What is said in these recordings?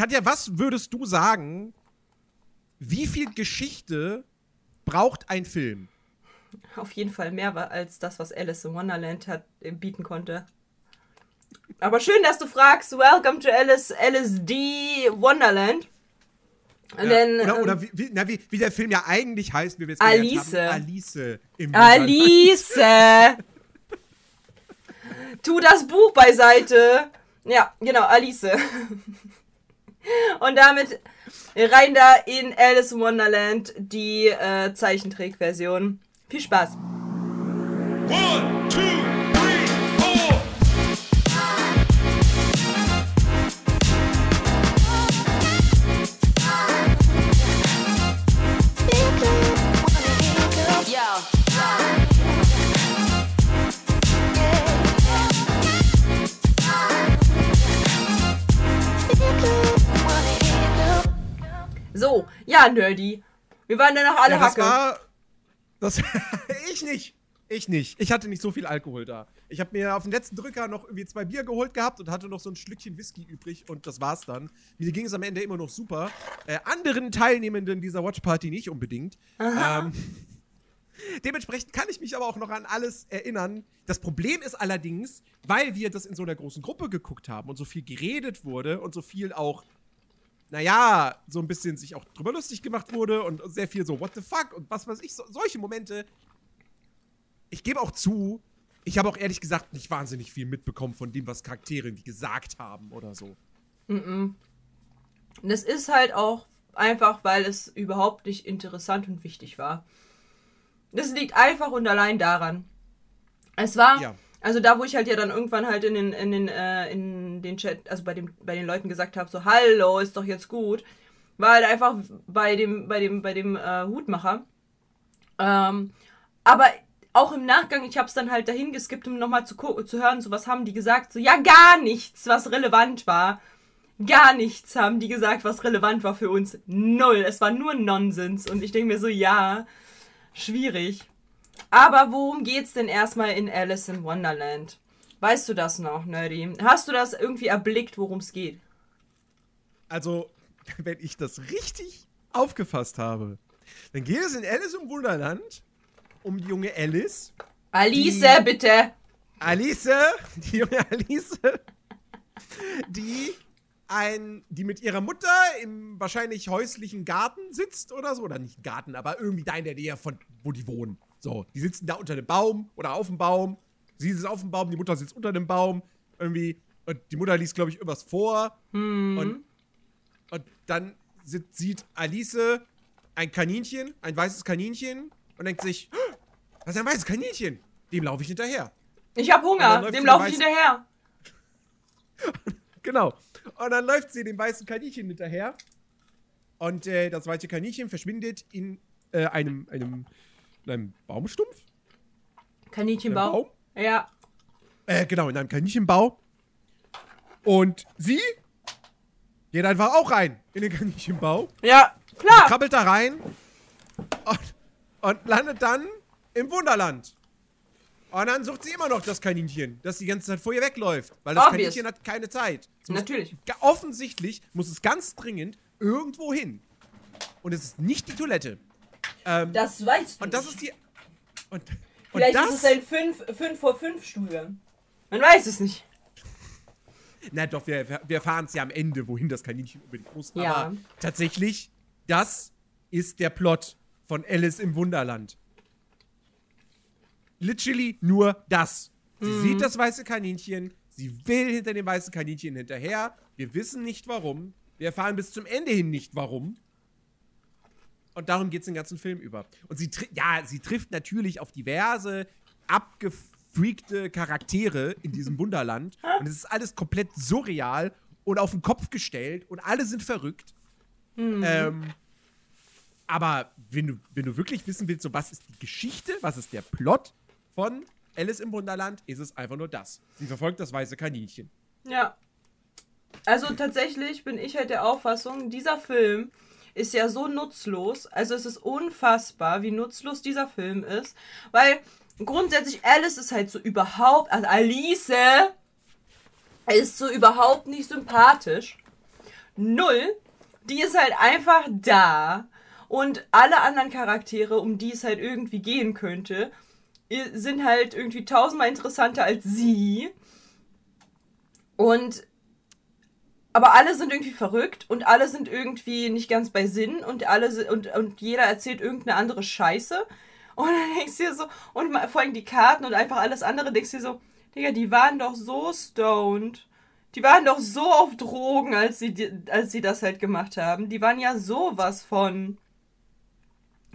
Katja, was würdest du sagen, wie viel Geschichte braucht ein Film? Auf jeden Fall mehr als das, was Alice in Wonderland hat, äh, bieten konnte. Aber schön, dass du fragst. Welcome to Alice LSD Wonderland. Ja, denn, oder, ähm, oder wie, wie, na, wie, wie, der Film ja eigentlich heißt, wie wir es Alice. Haben. Alice. Im Alice. tu das Buch beiseite. Ja, genau, Alice. Und damit rein da in Alice in Wonderland, die äh, Zeichentrickversion. Viel Spaß. One, two, So, ja, Nerdy. Wir waren dann noch alle ja, das Hacke. War, das, ich nicht. Ich nicht. Ich hatte nicht so viel Alkohol da. Ich habe mir auf den letzten Drücker noch irgendwie zwei Bier geholt gehabt und hatte noch so ein Schlückchen Whisky übrig und das war's dann. Mir ging es am Ende immer noch super. Äh, anderen Teilnehmenden dieser Watchparty nicht unbedingt. Ähm, dementsprechend kann ich mich aber auch noch an alles erinnern. Das Problem ist allerdings, weil wir das in so einer großen Gruppe geguckt haben und so viel geredet wurde und so viel auch naja, so ein bisschen sich auch drüber lustig gemacht wurde und sehr viel so, what the fuck und was weiß ich, so, solche Momente. Ich gebe auch zu, ich habe auch ehrlich gesagt nicht wahnsinnig viel mitbekommen von dem, was Charaktere irgendwie gesagt haben oder so. Mm, -mm. Das ist halt auch einfach, weil es überhaupt nicht interessant und wichtig war. Das liegt einfach und allein daran. Es war. Ja also da, wo ich halt ja dann irgendwann halt in den, in den, äh, in den Chat, also bei, dem, bei den Leuten gesagt habe, so, hallo, ist doch jetzt gut, war halt einfach bei dem, bei dem, bei dem äh, Hutmacher. Ähm, aber auch im Nachgang, ich habe es dann halt dahin geskippt, um nochmal zu, zu hören, so was haben die gesagt, so, ja, gar nichts, was relevant war. Gar nichts haben die gesagt, was relevant war für uns. Null. Es war nur Nonsens. Und ich denke mir so, ja, schwierig. Aber worum geht's denn erstmal in Alice in Wonderland? Weißt du das noch, Nerdy? Hast du das irgendwie erblickt, worum es geht? Also, wenn ich das richtig aufgefasst habe, dann geht es in Alice im Wunderland um die junge Alice. Alice, die, bitte! Alice, die junge Alice, die ein, die mit ihrer Mutter im wahrscheinlich häuslichen Garten sitzt oder so. Oder nicht Garten, aber irgendwie da in der Nähe von, wo die wohnen. So, die sitzen da unter dem Baum oder auf dem Baum. Sie sitzt auf dem Baum, die Mutter sitzt unter dem Baum. Irgendwie. Und die Mutter liest, glaube ich, irgendwas vor. Hm. Und, und dann sieht Alice ein Kaninchen, ein weißes Kaninchen und denkt sich, das ist ein weißes Kaninchen. Dem laufe ich hinterher. Ich habe Hunger, dem laufe ich hinterher. genau. Und dann läuft sie dem weißen Kaninchen hinterher. Und äh, das weiße Kaninchen verschwindet in äh, einem, einem in einem Baumstumpf? Kaninchenbau? Ja. Äh, genau, in einem Kaninchenbau. Und sie geht einfach auch rein in den Kaninchenbau. Ja, klar. krabbelt da rein und, und landet dann im Wunderland. Und dann sucht sie immer noch das Kaninchen, das die ganze Zeit vor ihr wegläuft. Weil das Obvious. Kaninchen hat keine Zeit. Natürlich. offensichtlich muss es ganz dringend irgendwo hin. Und es ist nicht die Toilette. Ähm, das weißt du. Und das ist die. Und, Vielleicht das, ist es ein 5 vor 5 Stuhl. Man weiß es nicht. Na doch, wir, wir erfahren es ja am Ende, wohin das Kaninchen unbedingt muss. Ja. Aber tatsächlich, das ist der Plot von Alice im Wunderland. Literally nur das. Sie mhm. sieht das weiße Kaninchen, sie will hinter dem weißen Kaninchen hinterher. Wir wissen nicht warum. Wir erfahren bis zum Ende hin nicht warum. Und darum geht es den ganzen Film über. Und sie, ja, sie trifft natürlich auf diverse abgefreakte Charaktere in diesem Wunderland. Und es ist alles komplett surreal und auf den Kopf gestellt und alle sind verrückt. Mhm. Ähm, aber wenn du, wenn du wirklich wissen willst, so was ist die Geschichte, was ist der Plot von Alice im Wunderland, ist es einfach nur das. Sie verfolgt das weiße Kaninchen. Ja. Also tatsächlich bin ich halt der Auffassung, dieser Film ist ja so nutzlos. Also es ist unfassbar, wie nutzlos dieser Film ist. Weil grundsätzlich Alice ist halt so überhaupt, also Alice ist so überhaupt nicht sympathisch. Null. Die ist halt einfach da. Und alle anderen Charaktere, um die es halt irgendwie gehen könnte, sind halt irgendwie tausendmal interessanter als sie. Und aber alle sind irgendwie verrückt und alle sind irgendwie nicht ganz bei Sinn und alle und, und jeder erzählt irgendeine andere Scheiße. Und dann denkst du dir so, und vor allem die Karten und einfach alles andere, denkst du dir so, Digga, die waren doch so stoned. Die waren doch so auf Drogen, als sie, als sie das halt gemacht haben. Die waren ja sowas von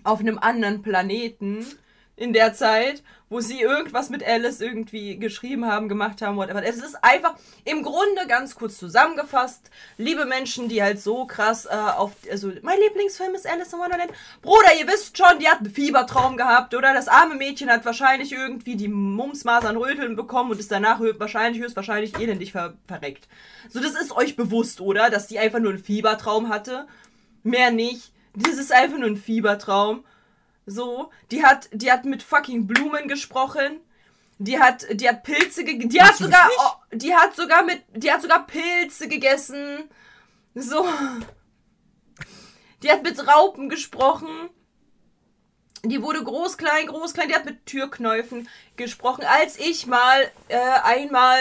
auf einem anderen Planeten in der Zeit, wo sie irgendwas mit Alice irgendwie geschrieben haben, gemacht haben, whatever. Es ist einfach im Grunde ganz kurz zusammengefasst, liebe Menschen, die halt so krass äh, auf, also mein Lieblingsfilm ist Alice in Wonderland. Bruder, ihr wisst schon, die hat einen Fiebertraum gehabt, oder? Das arme Mädchen hat wahrscheinlich irgendwie die Mumsmasern Röteln bekommen und ist danach wahrscheinlich höchstwahrscheinlich elendig ver verreckt. So, das ist euch bewusst, oder? Dass die einfach nur einen Fiebertraum hatte. Mehr nicht. Das ist einfach nur ein Fiebertraum. So, die hat, die hat mit fucking Blumen gesprochen. Die hat, die hat Pilze gegessen. Die hat sogar, oh, die hat sogar mit, die hat sogar Pilze gegessen. So. Die hat mit Raupen gesprochen. Die wurde groß, klein, groß, klein. Die hat mit Türknäufen gesprochen. Als ich mal äh, einmal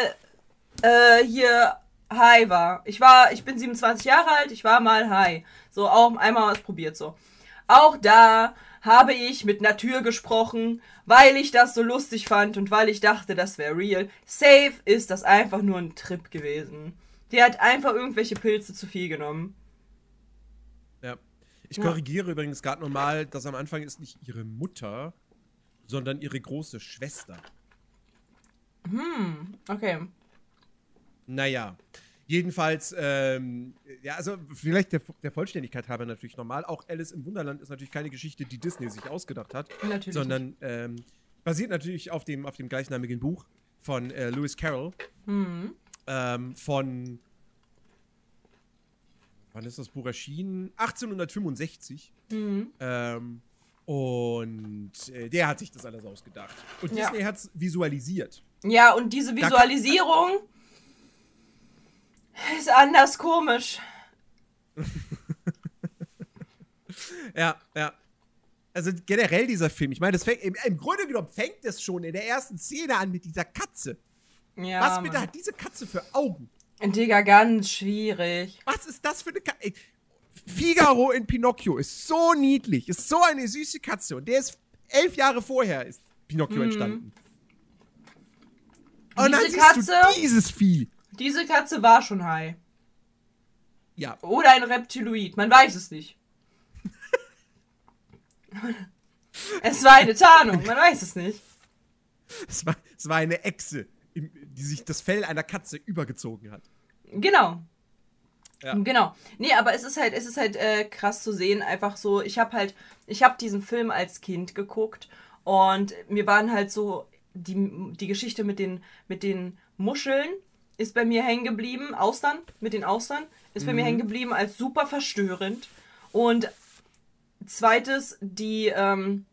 äh, hier high war. Ich war, ich bin 27 Jahre alt. Ich war mal high. So auch einmal was probiert so. Auch da habe ich mit Natur gesprochen, weil ich das so lustig fand und weil ich dachte, das wäre real. Safe ist das einfach nur ein Trip gewesen. Die hat einfach irgendwelche Pilze zu viel genommen. Ja. Ich korrigiere ja. übrigens gerade nochmal, dass am Anfang ist nicht ihre Mutter, sondern ihre große Schwester. Hm, okay. Naja. Jedenfalls, ähm, ja, also vielleicht der, der, Vollständigkeit halber natürlich normal. Auch Alice im Wunderland ist natürlich keine Geschichte, die Disney sich ausgedacht hat, natürlich sondern ähm, basiert natürlich auf dem, auf dem gleichnamigen Buch von äh, Lewis Carroll. Mhm. Ähm, von wann ist das Buch erschienen? 1865. Mhm. Ähm, und äh, der hat sich das alles ausgedacht. Und ja. Disney hat es visualisiert. Ja, und diese Visualisierung ist anders komisch. ja, ja. Also generell dieser Film, ich meine, das fängt, im, im, Grunde genommen fängt es schon in der ersten Szene an mit dieser Katze. Ja, Was bitte Mann. hat diese Katze für Augen? Digga, ganz schwierig. Was ist das für eine Katze? Figaro in Pinocchio ist so niedlich, ist so eine süße Katze und der ist elf Jahre vorher ist Pinocchio mhm. entstanden. Und Diese dann siehst Katze, du dieses Vieh. Diese Katze war schon high. Ja. Oder ein Reptiloid, man weiß es nicht. es war eine Tarnung, man weiß es nicht. Es war, es war eine Echse, die sich das Fell einer Katze übergezogen hat. Genau. Ja. Genau. Nee, aber es ist halt, es ist halt äh, krass zu sehen, einfach so, ich habe halt, ich habe diesen Film als Kind geguckt und mir waren halt so die, die Geschichte mit den, mit den Muscheln ist bei mir hängen geblieben, Austern, mit den Austern, ist mhm. bei mir mhm. hängen geblieben als super verstörend. Und zweites, die, ähm,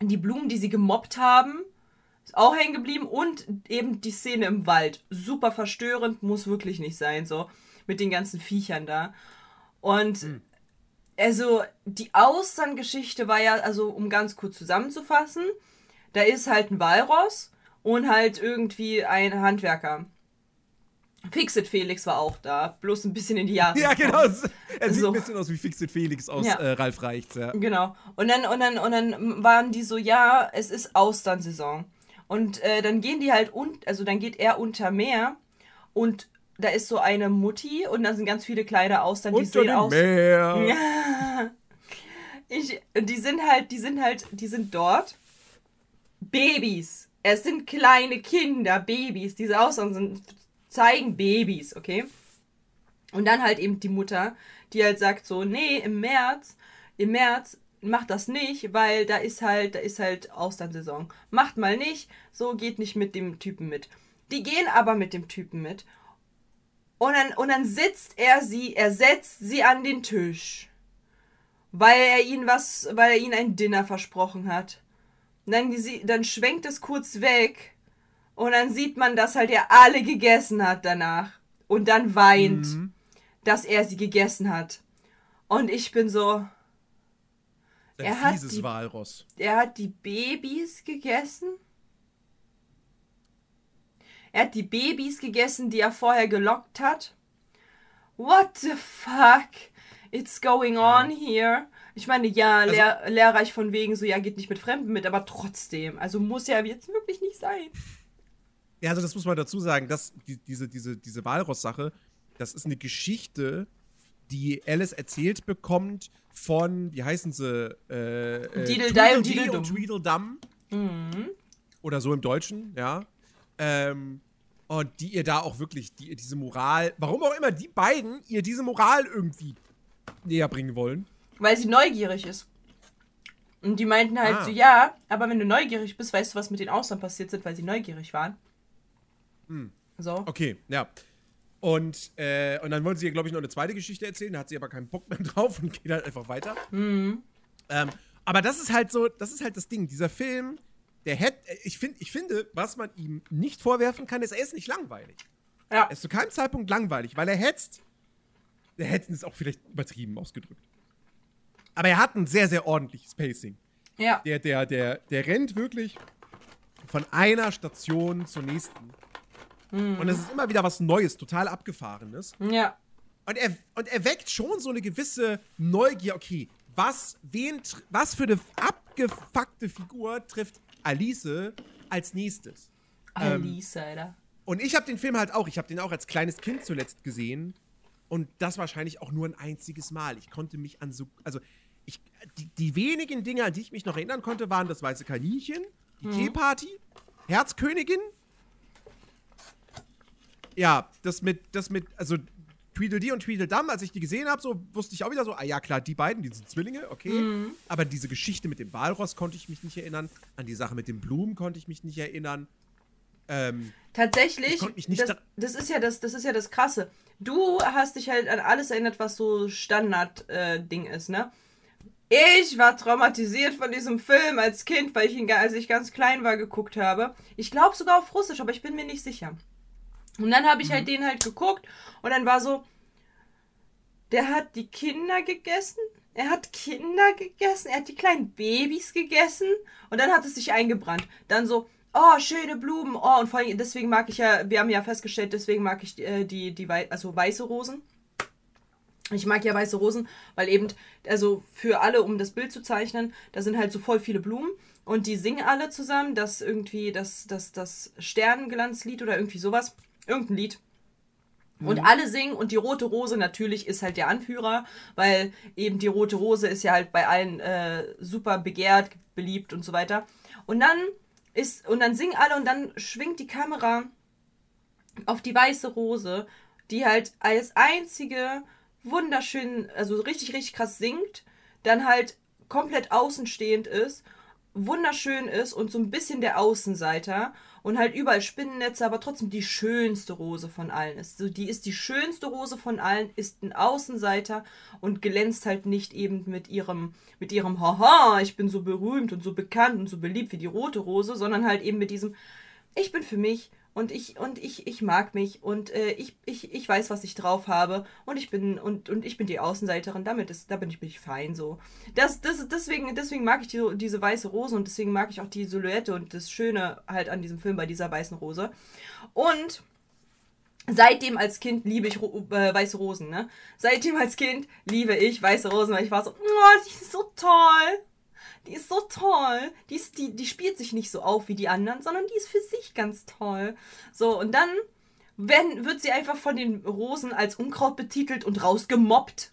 die Blumen, die sie gemobbt haben, ist auch hängen geblieben. Und eben die Szene im Wald. Super verstörend, muss wirklich nicht sein, so. Mit den ganzen Viechern da. Und mhm. also die Austerngeschichte war ja, also um ganz kurz zusammenzufassen, da ist halt ein Walross und halt irgendwie ein Handwerker. Fixit Felix war auch da, bloß ein bisschen in die Jahre. Ja, genau. Er sieht so. ein bisschen aus wie Fixit Felix aus ja. äh, Ralf Reichts, ja. Genau. Und dann, und, dann, und dann waren die so, ja, es ist Austernsaison. Und äh, dann gehen die halt, un also dann geht er unter Meer und da ist so eine Mutti und da sind ganz viele kleine Austern, die unter sehen aus. Meer. Ja. Ich, die sind halt, die sind halt, die sind dort. Babys. Es sind kleine Kinder, Babys. Diese Austern sind zeigen Babys, okay? Und dann halt eben die Mutter, die halt sagt so, nee, im März, im März macht das nicht, weil da ist halt, da ist halt Austernsaison. Macht mal nicht, so geht nicht mit dem Typen mit. Die gehen aber mit dem Typen mit. Und dann, und dann sitzt er sie, er setzt sie an den Tisch. Weil er ihnen was, weil er ihnen ein Dinner versprochen hat. Und dann, dann schwenkt es kurz weg und dann sieht man, dass halt er alle gegessen hat danach. Und dann weint. Mhm. dass er sie gegessen hat. Und ich bin so. Ein er hat, die, Walross. er hat die Babys gegessen. Er hat die Babys gegessen, die er vorher gelockt hat. What the fuck? It's going on ja. here. Ich meine, ja, also, lehr, lehrreich von wegen so, ja, geht nicht mit Fremden mit, aber trotzdem. Also muss ja jetzt wirklich nicht sein. Ja, also das muss man dazu sagen, dass die, diese, diese, diese Walross-Sache, das ist eine Geschichte, die Alice erzählt bekommt von, wie heißen sie? Äh, äh, Tweedledee und Tweedledum. Und Tweedledum. Mhm. Oder so im Deutschen, ja. Ähm, und die ihr da auch wirklich die, diese Moral, warum auch immer die beiden ihr diese Moral irgendwie näher bringen wollen. Weil sie neugierig ist. Und die meinten halt ah. so, ja, aber wenn du neugierig bist, weißt du, was mit den Ausland passiert sind, weil sie neugierig waren. Hm. So. Okay, ja. Und, äh, und dann wollen sie ihr, glaube ich, noch eine zweite Geschichte erzählen. Da hat sie aber keinen Bock mehr drauf und geht halt einfach weiter. Mhm. Ähm, aber das ist halt so, das ist halt das Ding. Dieser Film, der hätte, ich, find, ich finde, was man ihm nicht vorwerfen kann, ist, er ist nicht langweilig. Ja. Er ist zu keinem Zeitpunkt langweilig, weil er hetzt. Er hätte es auch vielleicht übertrieben ausgedrückt. Aber er hat ein sehr, sehr ordentliches Pacing. Ja. Der, der, der, der rennt wirklich von einer Station zur nächsten. Mhm. Und es ist immer wieder was Neues, total Abgefahrenes. Ja. Und er, und er weckt schon so eine gewisse Neugier. Okay, was, wen, was für eine abgefuckte Figur trifft Alice als nächstes? Alice, ähm, Alter. Und ich habe den Film halt auch, ich habe den auch als kleines Kind zuletzt gesehen. Und das wahrscheinlich auch nur ein einziges Mal. Ich konnte mich an so, also ich, die, die wenigen Dinge, an die ich mich noch erinnern konnte, waren das weiße Kaninchen, die mhm. Teeparty, Herzkönigin. Ja, das mit, das mit, also Tweedledee und Tweedledum, als ich die gesehen habe, so wusste ich auch wieder so, ah ja klar, die beiden, die sind Zwillinge, okay. Mhm. Aber diese Geschichte mit dem Walross konnte ich mich nicht erinnern. An die Sache mit den Blumen konnte ich mich nicht erinnern. Ähm, Tatsächlich, das, das, ist ja das, das ist ja das Krasse. Du hast dich halt an alles erinnert, was so Standard-Ding äh, ist, ne? Ich war traumatisiert von diesem Film als Kind, weil ich ihn, als ich ganz klein war, geguckt habe. Ich glaube sogar auf Russisch, aber ich bin mir nicht sicher. Und dann habe ich halt mhm. halt den halt geguckt und dann war so, der hat die Kinder gegessen, er hat Kinder gegessen, er hat die kleinen Babys gegessen und dann hat es sich eingebrannt. Dann so, oh, schöne Blumen, oh, und vor allem, deswegen mag ich ja, wir haben ja festgestellt, deswegen mag ich äh, die, die, also weiße Rosen. Ich mag ja weiße Rosen, weil eben, also für alle, um das Bild zu zeichnen, da sind halt so voll viele Blumen und die singen alle zusammen, das irgendwie, das, das, das Sternenglanzlied oder irgendwie sowas. Irgendein Lied. Und mhm. alle singen und die rote Rose natürlich ist halt der Anführer, weil eben die rote Rose ist ja halt bei allen äh, super begehrt, beliebt und so weiter. Und dann ist, und dann singen alle und dann schwingt die Kamera auf die weiße Rose, die halt als einzige wunderschön, also richtig, richtig krass singt, dann halt komplett außenstehend ist, wunderschön ist und so ein bisschen der Außenseiter und halt überall Spinnennetze, aber trotzdem die schönste Rose von allen ist. So, die ist die schönste Rose von allen, ist ein Außenseiter und glänzt halt nicht eben mit ihrem, mit ihrem Haha, ich bin so berühmt und so bekannt und so beliebt wie die rote Rose, sondern halt eben mit diesem, ich bin für mich und ich und ich ich mag mich und äh, ich, ich ich weiß was ich drauf habe. Und ich bin und und ich bin die Außenseiterin damit ist da bin ich bin ich fein so. Das das deswegen deswegen mag ich die, diese weiße Rose und deswegen mag ich auch die Silhouette und das Schöne halt an diesem Film bei dieser weißen Rose. Und Seitdem als Kind liebe ich äh, weiße Rosen, ne? Seitdem als Kind liebe ich weiße Rosen, weil ich war so, oh, die ist so toll die ist so toll. Die, ist, die, die spielt sich nicht so auf wie die anderen, sondern die ist für sich ganz toll. So, und dann werden, wird sie einfach von den Rosen als Unkraut betitelt und rausgemobbt.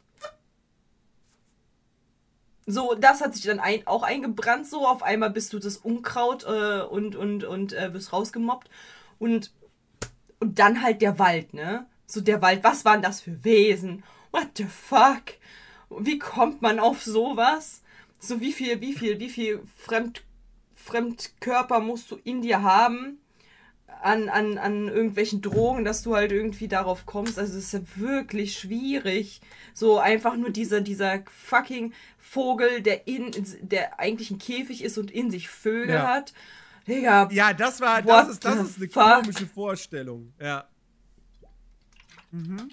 So, das hat sich dann ein, auch eingebrannt, so auf einmal bist du das Unkraut äh, und, und, und äh, wirst rausgemobbt. Und, und dann halt der Wald, ne? So der Wald, was waren das für Wesen? What the fuck? Wie kommt man auf sowas? So wie viel, wie viel, wie viel Fremd, Fremdkörper musst du in dir haben an, an, an irgendwelchen Drogen, dass du halt irgendwie darauf kommst. Also es ist ja wirklich schwierig. So einfach nur dieser, dieser fucking Vogel, der in, der eigentlich ein Käfig ist und in sich Vögel ja. hat. Digga. Ja, das war, das ist, das ist eine fuck? komische Vorstellung. Ja. Mhm.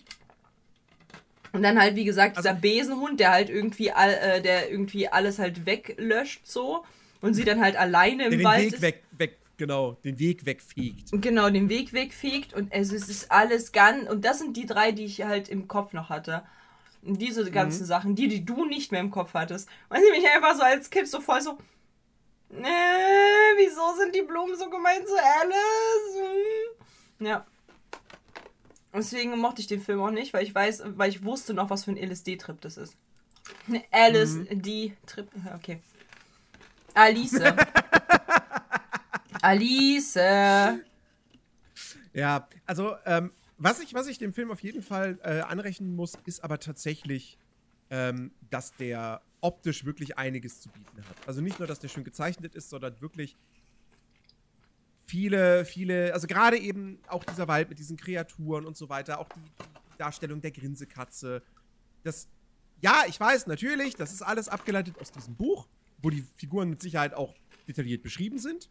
Und dann halt, wie gesagt, dieser also, Besenhund, der halt irgendwie, all, äh, der irgendwie alles halt weglöscht so. Und sie dann halt alleine im den Wald. Den Weg weg, weg, genau, den Weg wegfegt. Genau, den Weg wegfegt. Und es ist alles ganz. Und das sind die drei, die ich halt im Kopf noch hatte. Und diese ganzen mhm. Sachen, die, die du nicht mehr im Kopf hattest. Weil sie mich einfach so als Kind so voll so. Äh, wieso sind die Blumen so gemein zu Alice? Hm. Ja. Deswegen mochte ich den Film auch nicht, weil ich weiß, weil ich wusste noch, was für ein LSD-Trip das ist. Alice, mhm. die Trip. Okay. Alice. Alice. Ja, also, ähm, was, ich, was ich dem Film auf jeden Fall äh, anrechnen muss, ist aber tatsächlich, ähm, dass der optisch wirklich einiges zu bieten hat. Also nicht nur, dass der schön gezeichnet ist, sondern wirklich viele, viele, also gerade eben auch dieser Wald mit diesen Kreaturen und so weiter, auch die, die Darstellung der Grinsekatze. Das, ja, ich weiß, natürlich, das ist alles abgeleitet aus diesem Buch, wo die Figuren mit Sicherheit auch detailliert beschrieben sind.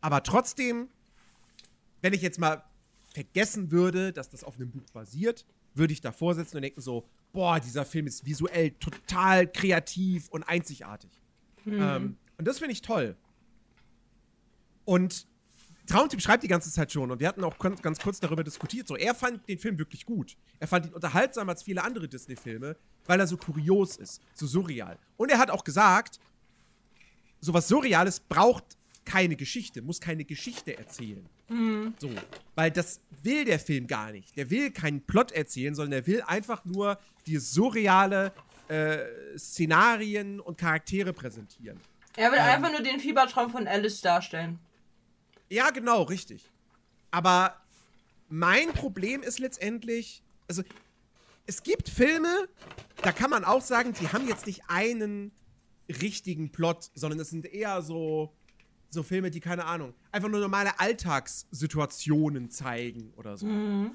Aber trotzdem, wenn ich jetzt mal vergessen würde, dass das auf einem Buch basiert, würde ich davor sitzen und denken so, boah, dieser Film ist visuell total kreativ und einzigartig. Mhm. Ähm, und das finde ich toll. Und Traumtyp schreibt die ganze Zeit schon und wir hatten auch ganz kurz darüber diskutiert. So, er fand den Film wirklich gut. Er fand ihn unterhaltsamer als viele andere Disney-Filme, weil er so kurios ist, so surreal. Und er hat auch gesagt, sowas Surreales braucht keine Geschichte, muss keine Geschichte erzählen. Mhm. So, weil das will der Film gar nicht. Der will keinen Plot erzählen, sondern er will einfach nur die surreale äh, Szenarien und Charaktere präsentieren. Er will ähm, einfach nur den Fiebertraum von Alice darstellen. Ja, genau, richtig. Aber mein Problem ist letztendlich, also es gibt Filme, da kann man auch sagen, die haben jetzt nicht einen richtigen Plot, sondern es sind eher so, so Filme, die, keine Ahnung, einfach nur normale Alltagssituationen zeigen oder so. Mhm.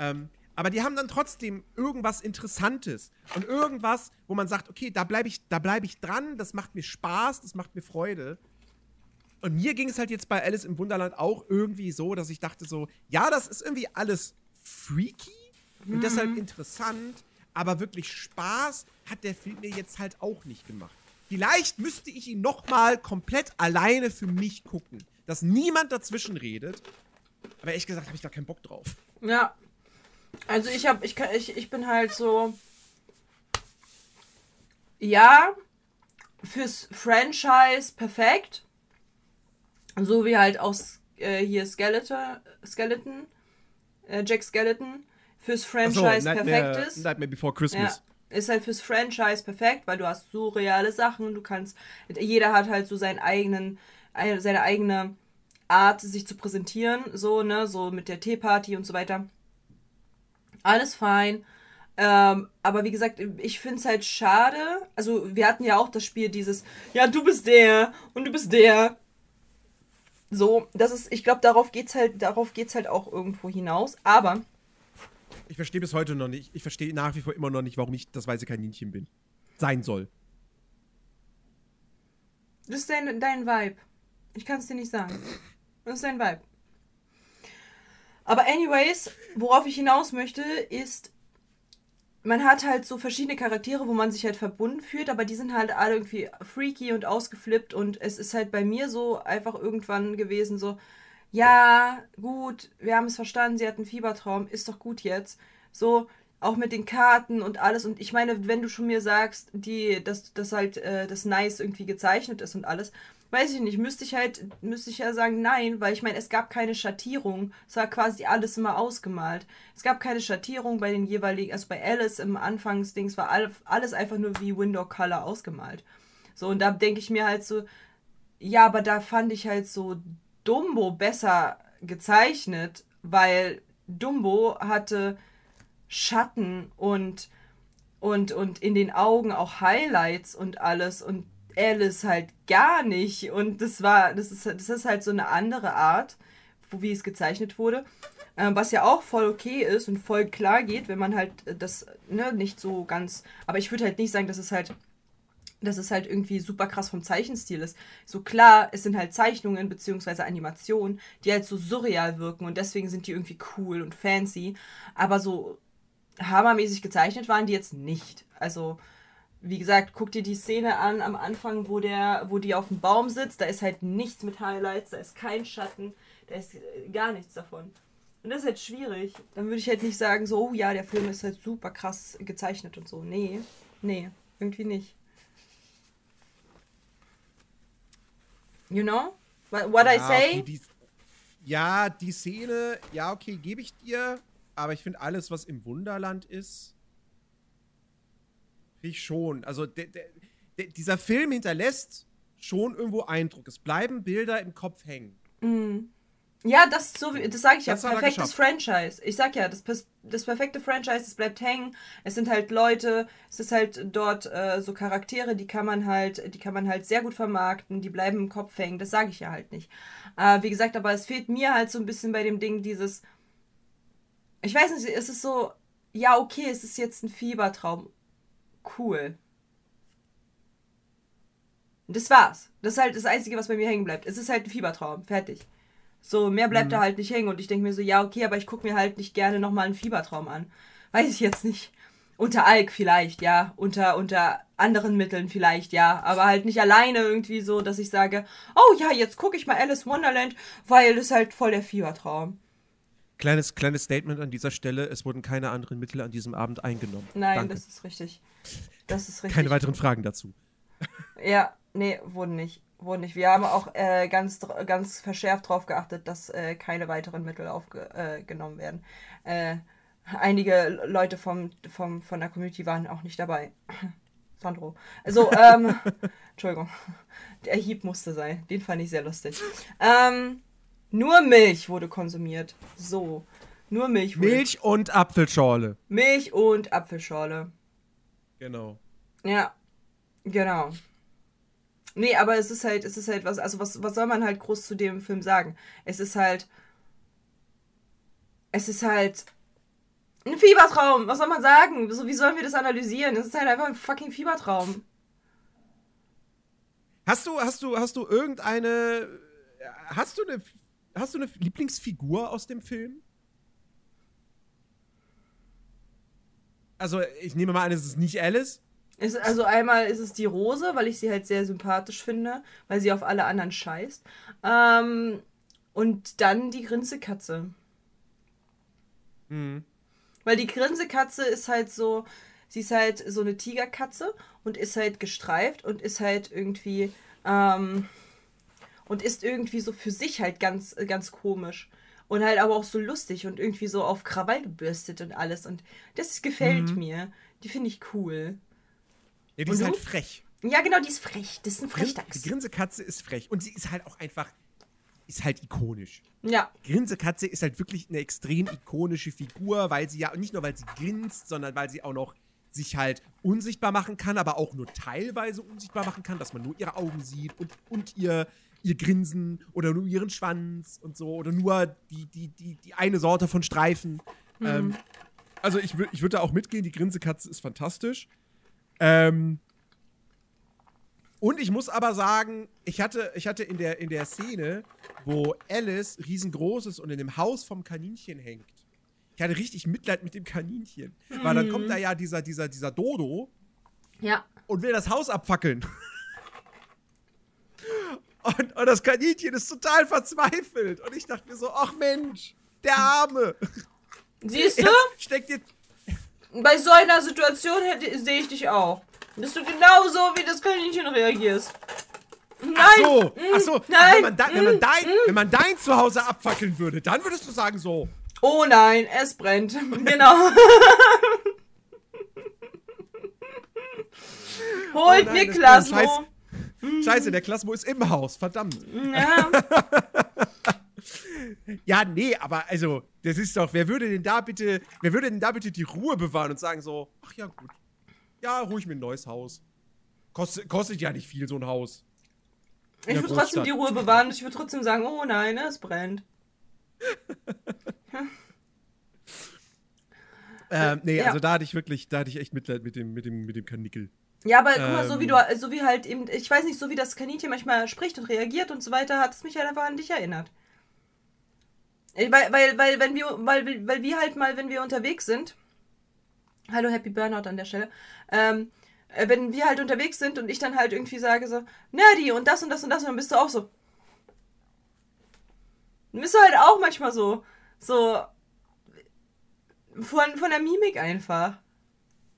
Ähm, aber die haben dann trotzdem irgendwas Interessantes und irgendwas, wo man sagt, okay, da bleibe ich, bleib ich dran, das macht mir Spaß, das macht mir Freude. Und mir ging es halt jetzt bei Alice im Wunderland auch irgendwie so, dass ich dachte so, ja, das ist irgendwie alles freaky und mhm. deshalb interessant, aber wirklich Spaß hat der Film mir jetzt halt auch nicht gemacht. Vielleicht müsste ich ihn noch mal komplett alleine für mich gucken, dass niemand dazwischen redet. Aber ehrlich gesagt habe ich da keinen Bock drauf. Ja. Also ich habe ich ich ich bin halt so ja, fürs Franchise perfekt. So wie halt auch äh, hier Skeleton, Skeleton äh, Jack Skeleton fürs Franchise so, perfekt ist. Nightmare Before Christmas. Ja, ist halt fürs Franchise perfekt, weil du hast so reale Sachen, du kannst, jeder hat halt so seinen eigenen, seine eigene Art, sich zu präsentieren, so, ne, so mit der Teeparty und so weiter. Alles fein. Ähm, aber wie gesagt, ich finde es halt schade. Also, wir hatten ja auch das Spiel dieses, ja, du bist der und du bist der. So, das ist, ich glaube, darauf geht's halt, darauf geht's halt auch irgendwo hinaus. Aber. Ich verstehe bis heute noch nicht, ich verstehe nach wie vor immer noch nicht, warum ich das weiße Kaninchen bin. Sein soll. Das ist dein, dein Vibe. Ich kann es dir nicht sagen. Das ist dein Vibe. Aber anyways, worauf ich hinaus möchte, ist, man hat halt so verschiedene Charaktere, wo man sich halt verbunden fühlt, aber die sind halt alle irgendwie freaky und ausgeflippt und es ist halt bei mir so einfach irgendwann gewesen, so, ja, gut, wir haben es verstanden, sie hat einen Fiebertraum, ist doch gut jetzt. So, auch mit den Karten und alles. Und ich meine, wenn du schon mir sagst, die, dass das halt äh, das Nice irgendwie gezeichnet ist und alles, weiß ich nicht, müsste ich halt, müsste ich ja sagen, nein, weil ich meine, es gab keine Schattierung. Es war quasi alles immer ausgemalt. Es gab keine Schattierung bei den jeweiligen, also bei Alice im Anfangsdings war alles einfach nur wie Window Color ausgemalt. So, und da denke ich mir halt so, ja, aber da fand ich halt so Dumbo besser gezeichnet, weil Dumbo hatte Schatten und und und in den Augen auch Highlights und alles und Alice halt gar nicht. Und das war, das ist, das ist halt so eine andere Art, wie es gezeichnet wurde. Ähm, was ja auch voll okay ist und voll klar geht, wenn man halt das, ne, nicht so ganz. Aber ich würde halt nicht sagen, dass es halt dass es halt irgendwie super krass vom Zeichenstil ist. So klar, es sind halt Zeichnungen bzw. Animationen, die halt so surreal wirken und deswegen sind die irgendwie cool und fancy. Aber so hammermäßig gezeichnet waren die jetzt nicht. Also, wie gesagt, guck dir die Szene an am Anfang, wo der, wo die auf dem Baum sitzt. Da ist halt nichts mit Highlights, da ist kein Schatten, da ist gar nichts davon. Und das ist halt schwierig. Dann würde ich halt nicht sagen, so, oh ja, der Film ist halt super krass gezeichnet und so. Nee, nee, irgendwie nicht. You know? What ja, I say? Okay, die, ja, die Szene, ja, okay, gebe ich dir. Aber ich finde alles, was im Wunderland ist, ich schon. Also, de, de, de, dieser Film hinterlässt schon irgendwo Eindruck. Es bleiben Bilder im Kopf hängen. Mhm. Ja, das so das sage ich ja, perfektes Franchise. Ich sag ja, das, das perfekte Franchise, das bleibt hängen. Es sind halt Leute, es ist halt dort äh, so Charaktere, die kann man halt, die kann man halt sehr gut vermarkten, die bleiben im Kopf hängen. Das sage ich ja halt nicht. Äh, wie gesagt, aber es fehlt mir halt so ein bisschen bei dem Ding dieses, ich weiß nicht, es ist so, ja okay, es ist jetzt ein Fiebertraum, cool. Das war's. Das ist halt das Einzige, was bei mir hängen bleibt. Es ist halt ein Fiebertraum. Fertig. So, mehr bleibt mhm. da halt nicht hängen. Und ich denke mir so, ja, okay, aber ich gucke mir halt nicht gerne nochmal einen Fiebertraum an. Weiß ich jetzt nicht. Unter Alk vielleicht, ja. Unter, unter anderen Mitteln vielleicht, ja. Aber halt nicht alleine irgendwie so, dass ich sage, oh ja, jetzt gucke ich mal Alice Wonderland, weil das ist halt voll der Fiebertraum. Kleines, kleines Statement an dieser Stelle: Es wurden keine anderen Mittel an diesem Abend eingenommen. Nein, Danke. das ist richtig. Das ist richtig. Keine weiteren Fragen dazu. Ja, nee, wurden nicht wurden nicht. Wir haben auch äh, ganz, ganz verschärft darauf geachtet, dass äh, keine weiteren Mittel aufgenommen äh, werden. Äh, einige Leute vom, vom, von der Community waren auch nicht dabei. Sandro. Also, ähm, Entschuldigung. Der Hieb musste sein. Den fand ich sehr lustig. Ähm, nur Milch wurde konsumiert. So. Nur Milch wurde. Milch und Apfelschorle. Milch und Apfelschorle. Genau. Ja. Genau. Nee, aber es ist halt, es ist halt was, also was, was soll man halt groß zu dem Film sagen? Es ist halt. Es ist halt. Ein Fiebertraum, was soll man sagen? So, wie sollen wir das analysieren? Es ist halt einfach ein fucking Fiebertraum. Hast du, hast du, hast du irgendeine. Hast du eine. Hast du eine Lieblingsfigur aus dem Film? Also, ich nehme mal an, es ist nicht Alice. Ist, also einmal ist es die Rose, weil ich sie halt sehr sympathisch finde, weil sie auf alle anderen scheißt. Ähm, und dann die Grinsekatze. Mhm. Weil die Grinsekatze ist halt so, sie ist halt so eine Tigerkatze und ist halt gestreift und ist halt irgendwie, ähm, und ist irgendwie so für sich halt ganz, ganz komisch. Und halt aber auch so lustig und irgendwie so auf Krawall gebürstet und alles. Und das gefällt mhm. mir. Die finde ich cool. Ja, die und ist halt frech. Ja, genau, die ist frech. Das ist ein Frechdachs. Die Grinsekatze ist frech. Und sie ist halt auch einfach, ist halt ikonisch. Ja. Grinsekatze ist halt wirklich eine extrem ikonische Figur, weil sie ja, nicht nur weil sie grinst, sondern weil sie auch noch sich halt unsichtbar machen kann, aber auch nur teilweise unsichtbar machen kann, dass man nur ihre Augen sieht und, und ihr, ihr Grinsen oder nur ihren Schwanz und so oder nur die, die, die, die eine Sorte von Streifen. Mhm. Ähm, also ich, ich würde da auch mitgehen, die Grinsekatze ist fantastisch. Ähm, und ich muss aber sagen, ich hatte, ich hatte in, der, in der Szene, wo Alice riesengroß ist und in dem Haus vom Kaninchen hängt, ich hatte richtig Mitleid mit dem Kaninchen. Mhm. Weil dann kommt da ja dieser, dieser, dieser Dodo ja. und will das Haus abfackeln. Und, und, das Kaninchen ist total verzweifelt. Und ich dachte mir so, ach Mensch, der Arme. Siehst du? steckt jetzt, bei so einer Situation sehe ich dich auch. Dass du genauso wie das Kaninchen reagierst. Nein! Ach so, mm, ach so. Nein, wenn, man da, wenn, man mm, dein, mm. wenn man dein Zuhause abfackeln würde, dann würdest du sagen so. Oh nein, es brennt. Genau. Holt oh nein, mir Klasmo. Scheiße, Scheiße, der Klasmo ist im Haus, verdammt. Ja. Ja, nee, aber also, das ist doch, wer würde denn da bitte, wer würde denn da bitte die Ruhe bewahren und sagen so, ach ja, gut. Ja, ruhig mir ein neues Haus. Kostet, kostet ja nicht viel, so ein Haus. Ich würde trotzdem die Ruhe bewahren. Ich würde trotzdem sagen, oh nein, es brennt. ähm, nee, ja. also da hatte ich wirklich, da hatte ich echt Mitleid mit dem, mit dem, mit dem Kanickel. Ja, aber guck mal, so wie du, ähm. so wie halt eben, ich weiß nicht, so wie das Kaninchen manchmal spricht und reagiert und so weiter, hat es mich halt einfach an dich erinnert. Weil, weil, weil, wenn wir, weil, weil wir halt mal, wenn wir unterwegs sind, Hallo Happy Burnout an der Stelle. Ähm, äh, wenn wir halt unterwegs sind und ich dann halt irgendwie sage so, Nerdy und das und das und das, und dann bist du auch so. Dann bist du halt auch manchmal so, so von, von der Mimik einfach.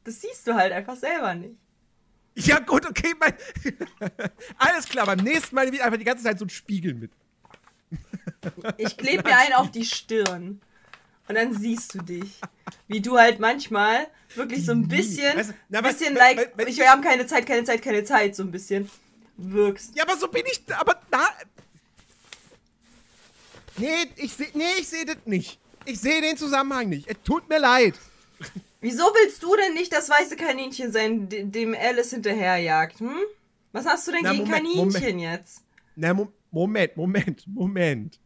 Das siehst du halt einfach selber nicht. Ja, gut, okay, mein. Alles klar, beim nächsten Mal nehme ich einfach die ganze Zeit so einen Spiegel mit. Ich klebe mir einen auf die Stirn. Und dann siehst du dich. Wie du halt manchmal wirklich so ein bisschen, weißt du, na, bisschen was, like, wenn, wenn, ich, wir haben keine Zeit, keine Zeit, keine Zeit, so ein bisschen wirkst. Ja, aber so bin ich, aber na. Nee, ich sehe nee, ich seh das nicht. Ich sehe den Zusammenhang nicht. Es tut mir leid. Wieso willst du denn nicht das weiße Kaninchen sein, dem Alice hinterherjagt? Hm? Was hast du denn na, gegen Moment, Kaninchen Moment. jetzt? Na, Moment, Moment, Moment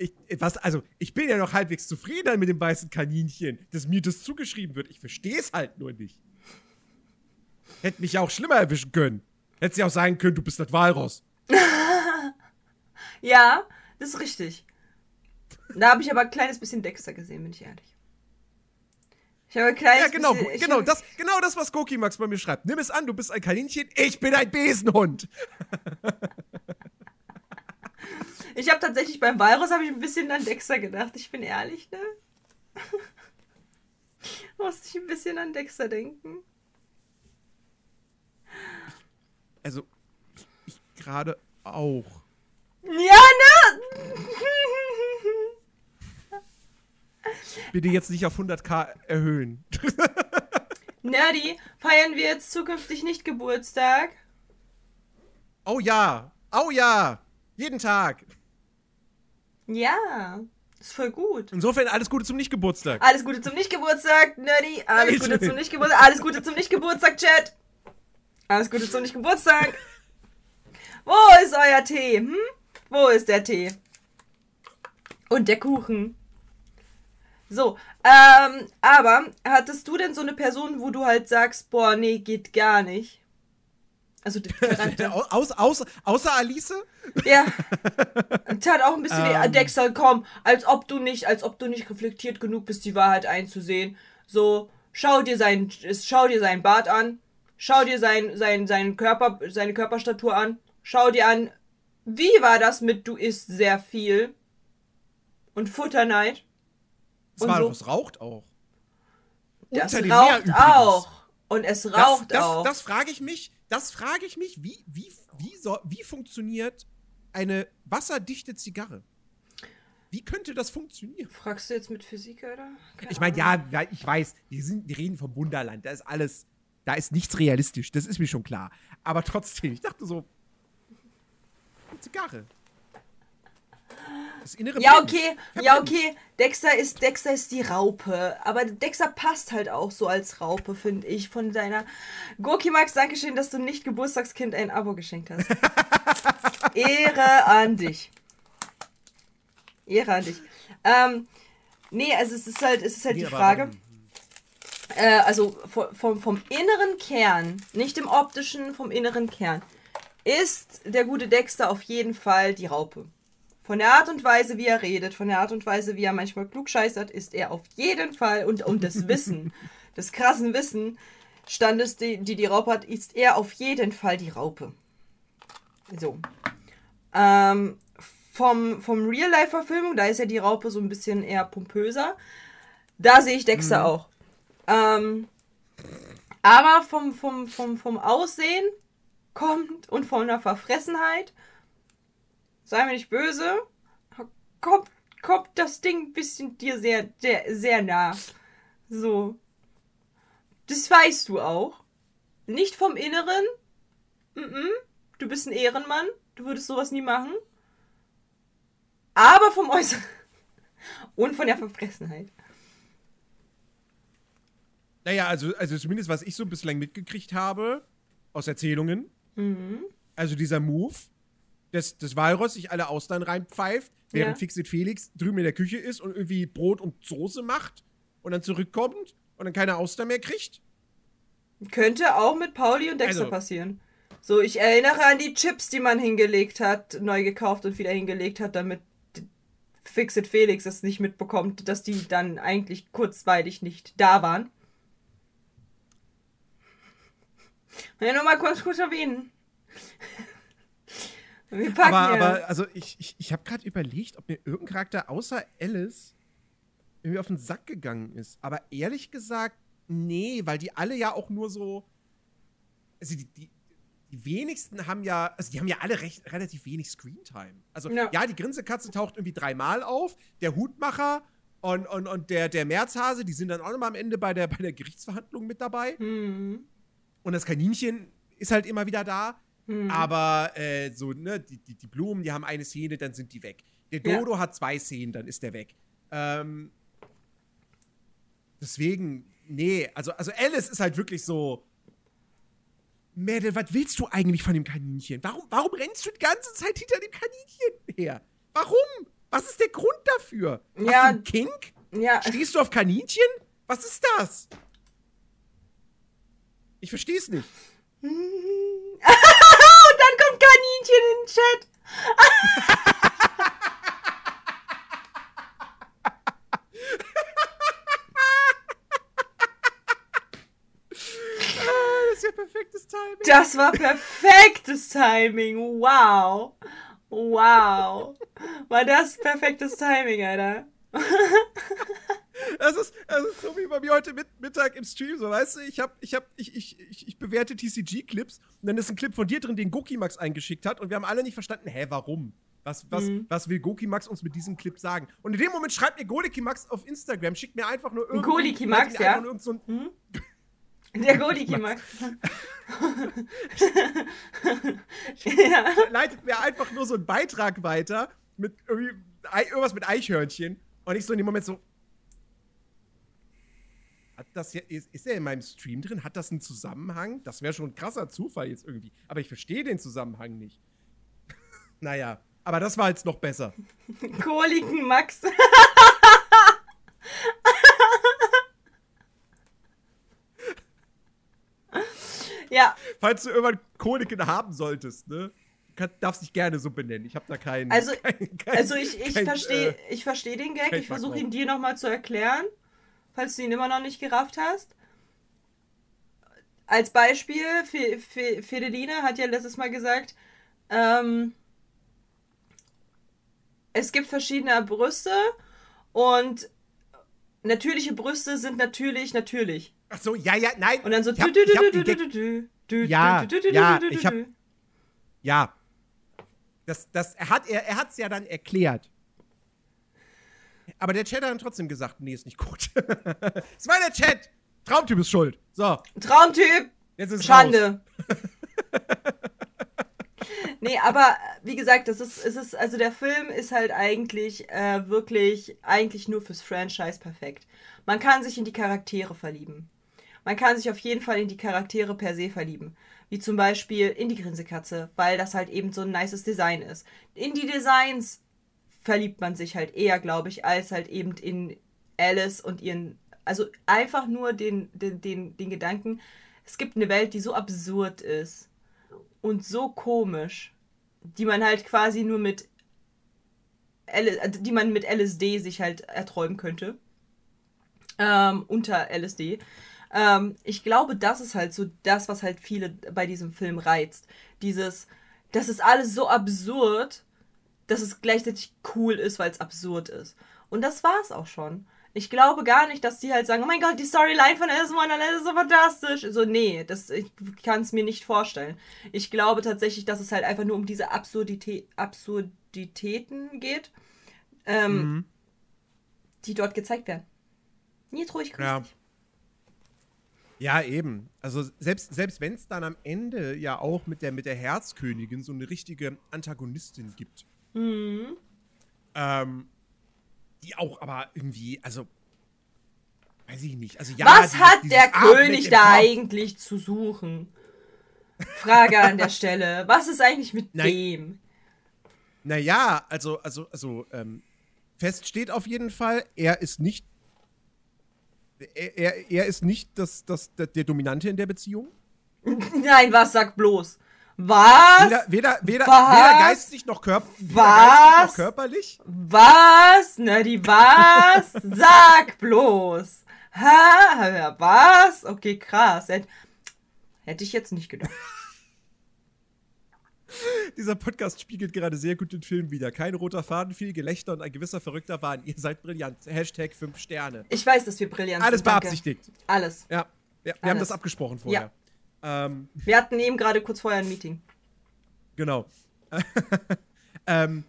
ich, was, also, ich bin ja noch halbwegs zufrieden mit dem weißen Kaninchen, dass mir das zugeschrieben wird. Ich verstehe es halt nur nicht. Hätte mich ja auch schlimmer erwischen können. Hätte sie auch sagen können, du bist das Walross. ja, das ist richtig. Da habe ich aber ein kleines bisschen Dexter gesehen, bin ich ehrlich. Ich habe ein kleines Ja, genau, bisschen, genau, das, genau das, was Goki Max bei mir schreibt. Nimm es an, du bist ein Kaninchen, ich bin ein Besenhund. Ich habe tatsächlich beim Walrus habe ich ein bisschen an Dexter gedacht. Ich bin ehrlich, ne? Musste ich ein bisschen an Dexter denken. Also, ich, ich gerade auch. Ja, ne? Bitte jetzt nicht auf 100k erhöhen. Nerdy, feiern wir jetzt zukünftig nicht Geburtstag? Oh ja, oh ja, jeden Tag. Ja, ist voll gut. Insofern alles Gute zum Nicht-Geburtstag. Alles Gute zum Nicht-Geburtstag, Nerdy. Alles Gute zum Nicht-Geburtstag. Alles Gute zum Nicht-Geburtstag, Chat. Alles Gute zum Nicht-Geburtstag. Wo ist euer Tee? Hm? Wo ist der Tee? Und der Kuchen. So, ähm, aber hattest du denn so eine Person, wo du halt sagst, boah, nee, geht gar nicht? Also Aus, aus, außer Alice? Ja. Tat auch ein bisschen. Ähm. Dexter, komm, als ob du nicht, als ob du nicht reflektiert genug bist, die Wahrheit einzusehen. So, schau dir sein, schau dir seinen Bart an, schau dir sein, sein, seinen Körper, seine Körperstatur an, schau dir an, wie war das mit du isst sehr viel und Futterneid. Das war so. es raucht auch. Das raucht auch. Und es raucht das, das, auch. Das frage ich mich das frage ich mich, wie, wie, wie, so, wie funktioniert eine wasserdichte Zigarre? Wie könnte das funktionieren? Fragst du jetzt mit Physik, oder? Keine ich meine, ja, ich weiß, wir, sind, wir reden vom Wunderland, da ist alles, da ist nichts realistisch, das ist mir schon klar. Aber trotzdem, ich dachte so, eine Zigarre. Das innere Ja, okay, ja, okay. Dexter ist, Dexter ist die Raupe. Aber Dexter passt halt auch so als Raupe, finde ich. Von deiner. Gorki Max, Dankeschön, dass du nicht Geburtstagskind ein Abo geschenkt hast. Ehre an dich. Ehre an dich. Ähm, nee, also es ist halt, es ist halt nee, die Frage. Äh, also vom, vom inneren Kern, nicht im optischen, vom inneren Kern, ist der gute Dexter auf jeden Fall die Raupe. Von der Art und Weise, wie er redet, von der Art und Weise, wie er manchmal klugscheißert, ist er auf jeden Fall, und um das Wissen, das krassen Wissen, Standes, die, die die Raupe hat, ist er auf jeden Fall die Raupe. So. Ähm, vom, vom Real-Life-Verfilmung, da ist ja die Raupe so ein bisschen eher pompöser. Da sehe ich Dexter mhm. auch. Ähm, aber vom, vom, vom, vom Aussehen kommt und von der Verfressenheit sei mir nicht böse, kommt, kommt das Ding ein bisschen dir sehr, sehr, sehr nah. So. Das weißt du auch. Nicht vom Inneren. Mm -mm. Du bist ein Ehrenmann. Du würdest sowas nie machen. Aber vom Äußeren. Und von der Verfressenheit. Naja, also, also zumindest was ich so bislang mitgekriegt habe, aus Erzählungen. Mhm. Also dieser Move, dass das Walross sich alle Austern reinpfeift, während ja. Fixit Felix drüben in der Küche ist und irgendwie Brot und Soße macht und dann zurückkommt und dann keine Austern mehr kriegt? Könnte auch mit Pauli und Dexter also. passieren. So, ich erinnere an die Chips, die man hingelegt hat, neu gekauft und wieder hingelegt hat, damit Fixit Felix es nicht mitbekommt, dass die dann eigentlich kurzweilig nicht da waren. Ja, nur mal kurz, kurz erwähnen. Wir packen aber, ja. aber also ich, ich, ich habe gerade überlegt, ob mir irgendein Charakter außer Alice irgendwie auf den Sack gegangen ist. Aber ehrlich gesagt, nee, weil die alle ja auch nur so. Also die, die, die wenigsten haben ja, also die haben ja alle recht, relativ wenig Screentime. Also ja, ja die Grinsekatze taucht irgendwie dreimal auf, der Hutmacher und, und, und der, der Märzhase, die sind dann auch nochmal am Ende bei der, bei der Gerichtsverhandlung mit dabei. Mhm. Und das Kaninchen ist halt immer wieder da. Mhm. Aber äh, so, ne, die, die, die, Blumen, die haben eine Szene, dann sind die weg. Der Dodo ja. hat zwei Szenen, dann ist der weg. Ähm, deswegen, nee, also, also Alice ist halt wirklich so. Mädel, was willst du eigentlich von dem Kaninchen? Warum, warum rennst du die ganze Zeit hinter dem Kaninchen her? Warum? Was ist der Grund dafür? Ja. Hast du Kink? Ja. Stehst du auf Kaninchen? Was ist das? Ich verstehe es nicht. Und dann kommt Kaninchen in den Chat. das ist perfektes Timing. Das war perfektes Timing. Wow. Wow. War das perfektes Timing, Alter. Das ist, das ist so wie bei mir heute Mittag im Stream, so weißt du, ich hab, ich hab, ich, ich, ich, ich bewerte TCG-Clips und dann ist ein Clip von dir drin, den Gokimax eingeschickt hat und wir haben alle nicht verstanden, hä, warum? Was, was, mhm. was will Gokimax uns mit diesem Clip sagen? Und in dem Moment schreibt mir Golikimax auf Instagram, schickt mir einfach nur irgendwie. Golikimax, ja. Irgend so mhm. Der Golikimax. ja. Leitet mir einfach nur so einen Beitrag weiter mit irgendwie irgendwas mit Eichhörnchen. Und ich so in dem Moment so, hat das ja, ist, ist er in meinem Stream drin? Hat das einen Zusammenhang? Das wäre schon ein krasser Zufall jetzt irgendwie. Aber ich verstehe den Zusammenhang nicht. naja, aber das war jetzt noch besser. Koliken Max. ja. Falls du irgendwann Koliken haben solltest, ne? Darfst dich gerne so benennen. Ich habe da keinen. Also, kein, kein, also ich, ich verstehe äh, versteh den Gag. Ich versuche ihn dir nochmal zu erklären falls du ihn immer noch nicht gerafft hast. Als Beispiel, Fedeline hat ja letztes Mal gesagt, ähm, es gibt verschiedene Brüste und natürliche Brüste sind natürlich natürlich. Ach so, ja, ja, nein. Und dann so. Ja, ja, ich hab, ja. Das, das, er hat er, er hat's ja dann erklärt. Aber der Chat hat dann trotzdem gesagt, nee, ist nicht gut. Es war der Chat. Traumtyp ist schuld. So. Traumtyp. Jetzt ist Schande. nee, aber wie gesagt, das ist, es ist, also der Film ist halt eigentlich äh, wirklich, eigentlich nur fürs Franchise perfekt. Man kann sich in die Charaktere verlieben. Man kann sich auf jeden Fall in die Charaktere per se verlieben. Wie zum Beispiel in die Grinsekatze, weil das halt eben so ein nices Design ist. In die Designs verliebt man sich halt eher, glaube ich, als halt eben in Alice und ihren. Also einfach nur den, den, den, den Gedanken, es gibt eine Welt, die so absurd ist und so komisch, die man halt quasi nur mit die man mit LSD sich halt erträumen könnte. Ähm, unter LSD. Ähm, ich glaube, das ist halt so das, was halt viele bei diesem Film reizt. Dieses, das ist alles so absurd dass es gleichzeitig cool ist, weil es absurd ist. Und das war es auch schon. Ich glaube gar nicht, dass die halt sagen, oh mein Gott, die Storyline von Alice in Wonderland ist so fantastisch. So, nee, das, ich kann es mir nicht vorstellen. Ich glaube tatsächlich, dass es halt einfach nur um diese Absurditä Absurditäten geht, ähm, mhm. die dort gezeigt werden. Nicht ruhig, ja. Ja, eben. Also selbst, selbst wenn es dann am Ende ja auch mit der, mit der Herzkönigin so eine richtige Antagonistin gibt, Mhm. Ähm, die auch aber irgendwie, also weiß ich nicht. Also ja, Was dieses, hat der König da eigentlich zu suchen? Frage an der Stelle. Was ist eigentlich mit Na, dem? Naja, also, also, also, ähm, fest steht auf jeden Fall, er ist nicht. Er, er, er ist nicht das, das, der, der Dominante in der Beziehung. Nein, was sag bloß? Was? Weder, weder, weder, was? weder geistig noch, körp was? noch körperlich? Was? Na, die was? Sag bloß. Ha, was? Okay, krass. Hätte Hätte ich jetzt nicht gedacht. Dieser Podcast spiegelt gerade sehr gut den Film wieder. Kein roter Faden, viel Gelächter und ein gewisser verrückter Wahn. Ihr seid brillant. Hashtag 5 Sterne. Ich weiß, dass wir brillant Alles sind. beabsichtigt. Danke. Alles. Ja, ja wir Alles. haben das abgesprochen vorher. Ja. Ähm, Wir hatten eben gerade kurz vorher ein Meeting. genau. ähm,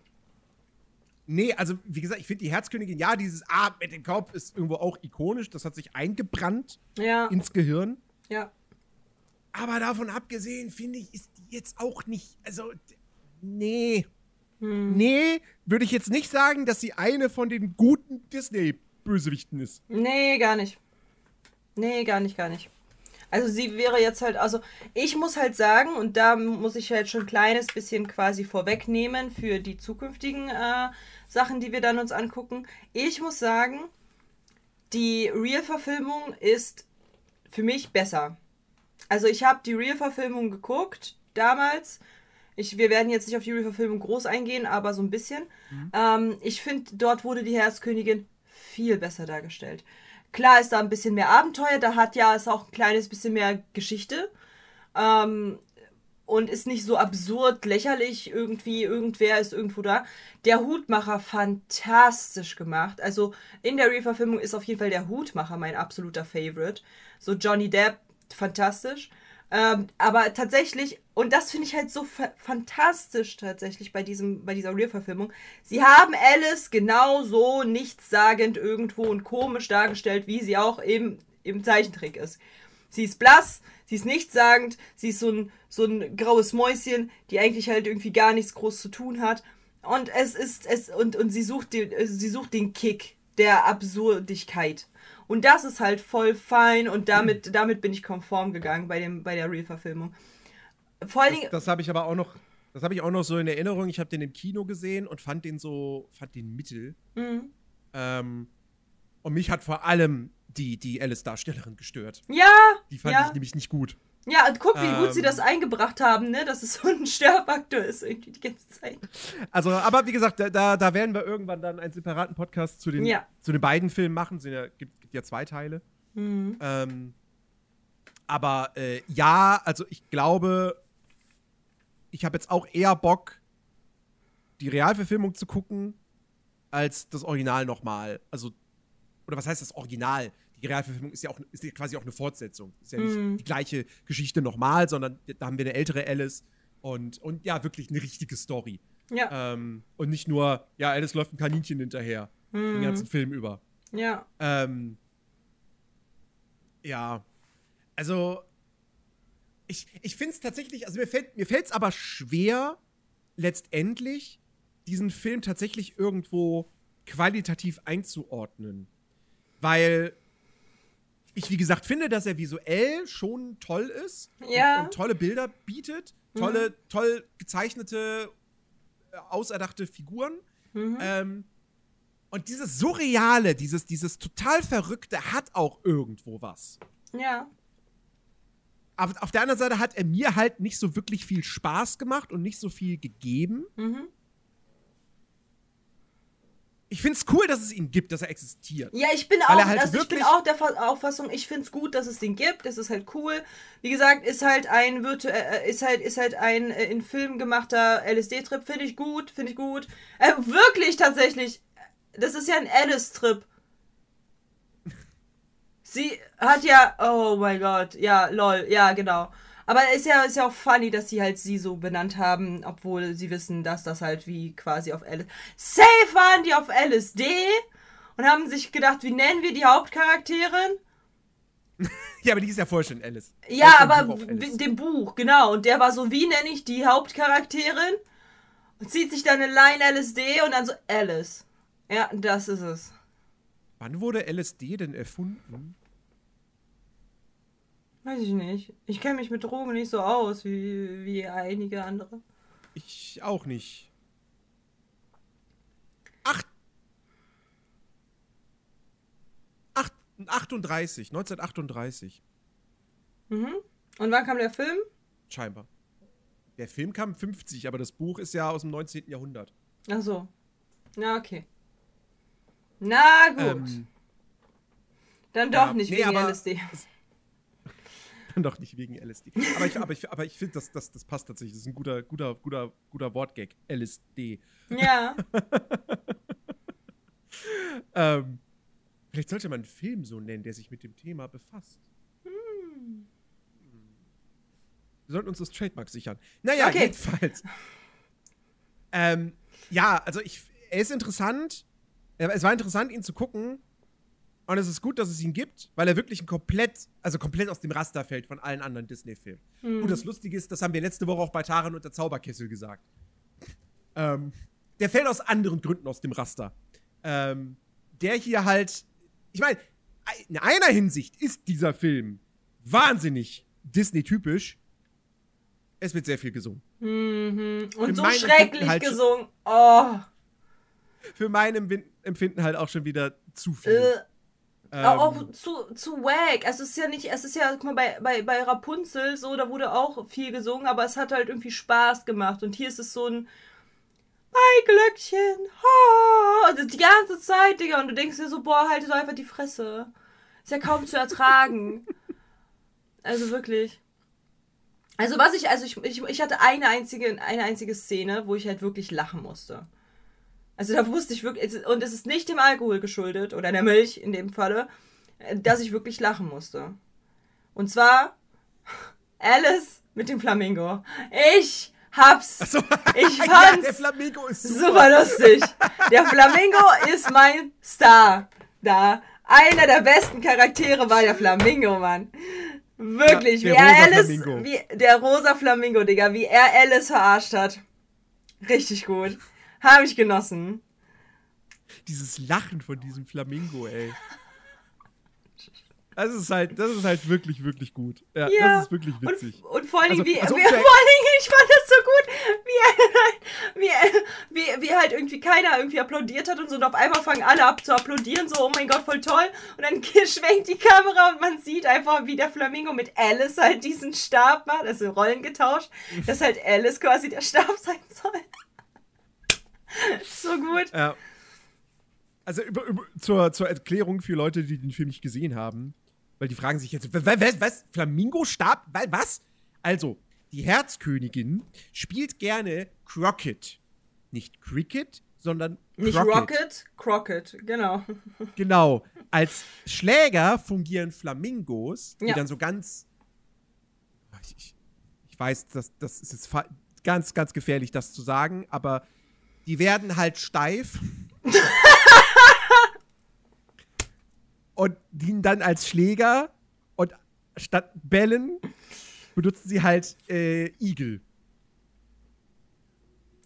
nee, also wie gesagt, ich finde die Herzkönigin, ja, dieses Ah mit dem Kopf ist irgendwo auch ikonisch. Das hat sich eingebrannt Ja, ins Gehirn. ja. Aber davon abgesehen, finde ich, ist die jetzt auch nicht. Also, nee. Hm. Nee, würde ich jetzt nicht sagen, dass sie eine von den guten Disney-Bösewichten ist. Nee, gar nicht. Nee, gar nicht, gar nicht. Also sie wäre jetzt halt, also ich muss halt sagen, und da muss ich halt schon ein kleines bisschen quasi vorwegnehmen für die zukünftigen äh, Sachen, die wir dann uns angucken. Ich muss sagen, die Real-Verfilmung ist für mich besser. Also ich habe die Real-Verfilmung geguckt damals. Ich, wir werden jetzt nicht auf die Real-Verfilmung groß eingehen, aber so ein bisschen. Ähm, ich finde, dort wurde die Herzkönigin viel besser dargestellt. Klar ist da ein bisschen mehr Abenteuer, da hat ja es auch ein kleines bisschen mehr Geschichte. Ähm, und ist nicht so absurd, lächerlich irgendwie, irgendwer ist irgendwo da. Der Hutmacher fantastisch gemacht. Also in der Re-Verfilmung ist auf jeden Fall der Hutmacher mein absoluter Favorite. So Johnny Depp, fantastisch. Ähm, aber tatsächlich, und das finde ich halt so fa fantastisch tatsächlich bei, diesem, bei dieser Real-Verfilmung, sie haben Alice genauso nichtssagend irgendwo und komisch dargestellt, wie sie auch eben im Zeichentrick ist. Sie ist blass, sie ist nichtssagend, sie ist so ein, so ein graues Mäuschen, die eigentlich halt irgendwie gar nichts groß zu tun hat. Und es ist, es, und, und sie sucht den, sie sucht den Kick der Absurdigkeit. Und das ist halt voll fein und damit, damit bin ich konform gegangen bei, dem, bei der Real-Verfilmung. Vor allen Dingen, Das, das habe ich aber auch noch. Das habe ich auch noch so in Erinnerung. Ich habe den im Kino gesehen und fand den so, fand den mittel. Mhm. Ähm, und mich hat vor allem die, die Alice-Darstellerin gestört. ja, Die fand ja. ich nämlich nicht gut. Ja, und guck, wie gut sie Ähm. das eingebracht haben, ne? Dass es so ein Störfaktor ist irgendwie die ganze Zeit. Also, aber wie gesagt, da, da, werden wir irgendwann dann einen separaten Podcast zu den, Ja. zu den beiden Filmen machen. Es sind ja, gibt, gibt ja zwei Teile. Mhm. Ähm, aber äh, ja, also ich glaube, ich habe jetzt auch eher Bock, die Realverfilmung zu gucken, als das Original nochmal. Also, oder was heißt das Original? Die Realverfilmung ist ja auch ist ja quasi auch eine Fortsetzung. Ist ja nicht Mhm. die gleiche Geschichte nochmal, sondern da haben wir eine ältere Alice und, und ja, wirklich eine richtige Story. Ja. Ähm, und nicht nur, ja, Alice läuft ein Kaninchen hinterher, den Mhm. ganzen Film über. Ja. Ähm, ja, also ich, ich finde es tatsächlich, also mir fällt mir fällt's aber schwer, letztendlich diesen Film tatsächlich irgendwo qualitativ einzuordnen. Weil ich, wie gesagt, finde, dass er visuell schon toll ist Ja. und, und tolle Bilder bietet, tolle, toll gezeichnete, äh, auserdachte Figuren. Mhm. Ähm, und dieses Surreale, dieses, dieses total Verrückte hat auch irgendwo was. Ja. Aber auf der anderen Seite hat er mir halt nicht so wirklich viel Spaß gemacht und nicht so viel gegeben. Mhm. Ich finde es cool, dass es ihn gibt, dass er existiert. Ja, ich bin auch, halt also ich bin auch der Fa- Auffassung, ich finde es gut, dass es den gibt. Das ist halt cool. Wie gesagt, ist halt ein virtu äh, ist halt ist halt ein äh, in Film gemachter LSD-Trip. Finde ich gut, finde ich gut. Äh, wirklich tatsächlich. Das ist ja ein Alice-Trip. Sie hat ja, oh mein Gott, ja, lol, ja, genau. Aber ist ja, ist ja auch funny, dass sie halt sie so benannt haben, obwohl sie wissen, dass das halt wie quasi auf LSD. Safe waren die auf LSD und haben sich gedacht, wie nennen wir die Hauptcharakterin? Ja, aber die ist ja vorher schon Alice. Ja, Er aber Buch dem Buch, genau. Und der war so, wie nenne ich die Hauptcharakterin? Und zieht sich dann eine Line LSD und dann so Alice. Ja, das ist es. Wann wurde LSD denn erfunden? Weiß ich nicht. Ich kenne mich mit Drogen nicht so aus wie, wie einige andere. Ich auch nicht. Acht. Acht, 38, 1938, Mhm. Und wann kam der Film? scheinbar. Der Film kam 50, aber das Buch ist ja aus dem 19. Jahrhundert. Ach so. Na, okay. Na gut. Ähm, Dann doch ja, nicht nee, wegen LSD. doch nicht wegen LSD. Aber ich, aber ich, aber ich finde, das, das, das passt tatsächlich. Das ist ein guter, guter, guter, guter Wortgag. LSD. Ja. ähm, vielleicht sollte man einen Film so nennen, der sich mit dem Thema befasst. Hm. Wir sollten uns das Trademark sichern. Naja, okay. jedenfalls. Ähm, ja, also ich, er ist interessant. Es war interessant, ihn zu gucken. Und es ist gut, dass es ihn gibt, weil er wirklich ein komplett, also komplett aus dem Raster fällt von allen anderen Disney-Filmen. Mhm. Und das Lustige ist, das haben wir letzte Woche auch bei Taran und der Zauberkessel gesagt. Ähm, der fällt aus anderen Gründen aus dem Raster. Ähm, der hier halt, ich meine, in einer Hinsicht ist dieser Film wahnsinnig Disney-typisch. Es wird sehr viel gesungen. Mhm. Und so schrecklich halt gesungen. Oh. Für mein Empfinden halt auch schon wieder zu viel. Äh. Ähm, auch zu, zu wack. Es ist ja nicht, es ist ja, guck mal, bei, bei, bei Rapunzel so, da wurde auch viel gesungen, aber es hat halt irgendwie Spaß gemacht. Und hier ist es so ein Ei Glöckchen, ha! die ganze Zeit, Digga. Und du denkst dir so, boah, halt doch einfach die Fresse. Ist ja kaum zu ertragen. also wirklich. Also was ich, also ich, ich, ich hatte eine einzige, eine einzige Szene, wo ich halt wirklich lachen musste. Also da wusste ich wirklich, und es ist nicht dem Alkohol geschuldet, oder der Milch in dem Falle, dass ich wirklich lachen musste. Und zwar Alice mit dem Flamingo. Ich hab's. So. Ich fand's ja, der Flamingo ist super. super lustig. Der Flamingo ist mein Star. Da. Einer der besten Charaktere war der Flamingo, Mann. Wirklich, ja, wie er Alice, Flamingo. wie der rosa Flamingo, Digga, wie er Alice verarscht hat. Richtig gut. Habe ich genossen. Dieses Lachen von diesem Flamingo, ey. Das ist halt, das ist halt wirklich, wirklich gut. Ja, ja. das ist wirklich witzig. Und, und vor allem, also, wie, also, wie, vor allem, ich fand das so gut, wie, wie, wie, wie halt irgendwie keiner irgendwie applaudiert hat und so, und auf einmal fangen alle ab zu applaudieren, so, oh mein Gott, voll toll. Und dann schwenkt die Kamera und man sieht einfach, wie der Flamingo mit Alice halt diesen Stab macht, also Rollen getauscht, dass halt Alice quasi der Stab sein soll. So gut. Ja. Also über, über, zur, zur Erklärung für Leute, die den Film nicht gesehen haben, weil die fragen sich jetzt, was, was, was? Flamingo-Stab? Was? Also, die Herzkönigin spielt gerne Crockett. Nicht Cricket, sondern Crockett. Nicht Rocket, Crockett, genau. Genau. Als Schläger fungieren Flamingos, die ja. dann so ganz. Ich, ich weiß, das, das ist jetzt ganz, ganz gefährlich, das zu sagen, aber die werden halt steif. und dienen dann als Schläger. Und statt Bällen benutzen sie halt äh, Igel.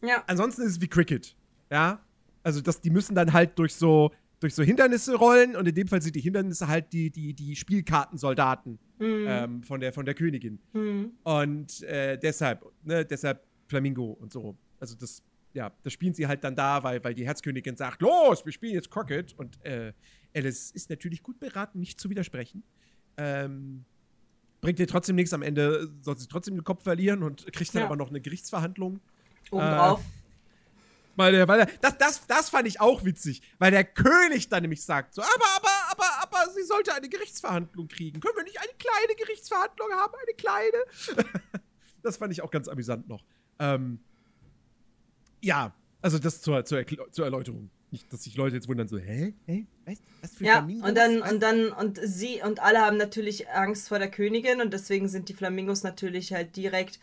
Ja. Ansonsten ist es wie Cricket. Ja. Also das, die müssen dann halt durch so, durch so Hindernisse rollen und in dem Fall sind die Hindernisse halt die, die, die Spielkartensoldaten mhm. ähm, von, der, von der Königin. Mhm. Und äh, deshalb, ne, deshalb Flamingo und so. Also das ja, das spielen sie halt dann da, weil, weil die Herzkönigin sagt, los, wir spielen jetzt Crockett. Und äh, Alice ist natürlich gut beraten, nicht zu widersprechen. Ähm, bringt ihr trotzdem nichts. Am Ende soll sie trotzdem den Kopf verlieren und kriegt dann ja. aber noch eine Gerichtsverhandlung. Obendrauf. Äh, weil der, weil der, das, das, das fand ich auch witzig, weil der König dann nämlich sagt, so, aber, aber, aber, aber sie sollte eine Gerichtsverhandlung kriegen. Können wir nicht eine kleine Gerichtsverhandlung haben? Eine kleine? das fand ich auch ganz amüsant noch. Ähm, ja, also das zur, zur, zur Erläuterung. Nicht, dass sich Leute jetzt wundern, so, hä? Hä? Was, was für Ja, Flamingos? und dann, und dann, und sie und alle haben natürlich Angst vor der Königin und deswegen sind die Flamingos natürlich halt direkt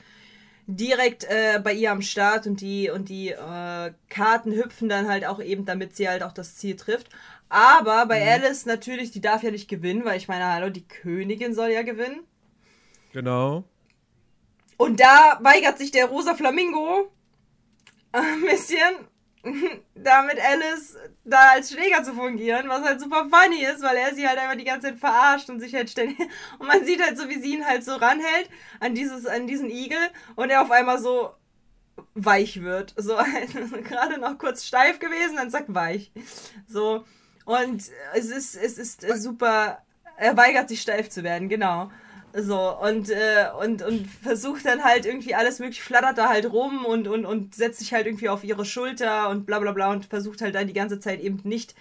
direkt äh, bei ihr am Start und die und die äh, Karten hüpfen dann halt auch eben, damit sie halt auch das Ziel trifft. Aber bei mhm. Alice natürlich, die darf ja nicht gewinnen, weil ich meine, hallo, die Königin soll ja gewinnen. Genau. Und da weigert sich der rosa Flamingo ein bisschen da mit Alice da als Schläger zu fungieren, was halt super funny ist, weil er sie halt einfach die ganze Zeit verarscht und sich halt ständig und man sieht halt so, wie sie ihn halt so ranhält an dieses an diesen Igel und er auf einmal so weich wird, so gerade noch kurz steif gewesen, dann zack weich, so und es ist es ist super, er weigert sich steif zu werden, genau. So, und, äh, und, und versucht dann halt irgendwie alles mögliche, flattert da halt rum und, und, und setzt sich halt irgendwie auf ihre Schulter und bla bla bla und versucht halt dann die ganze Zeit eben nicht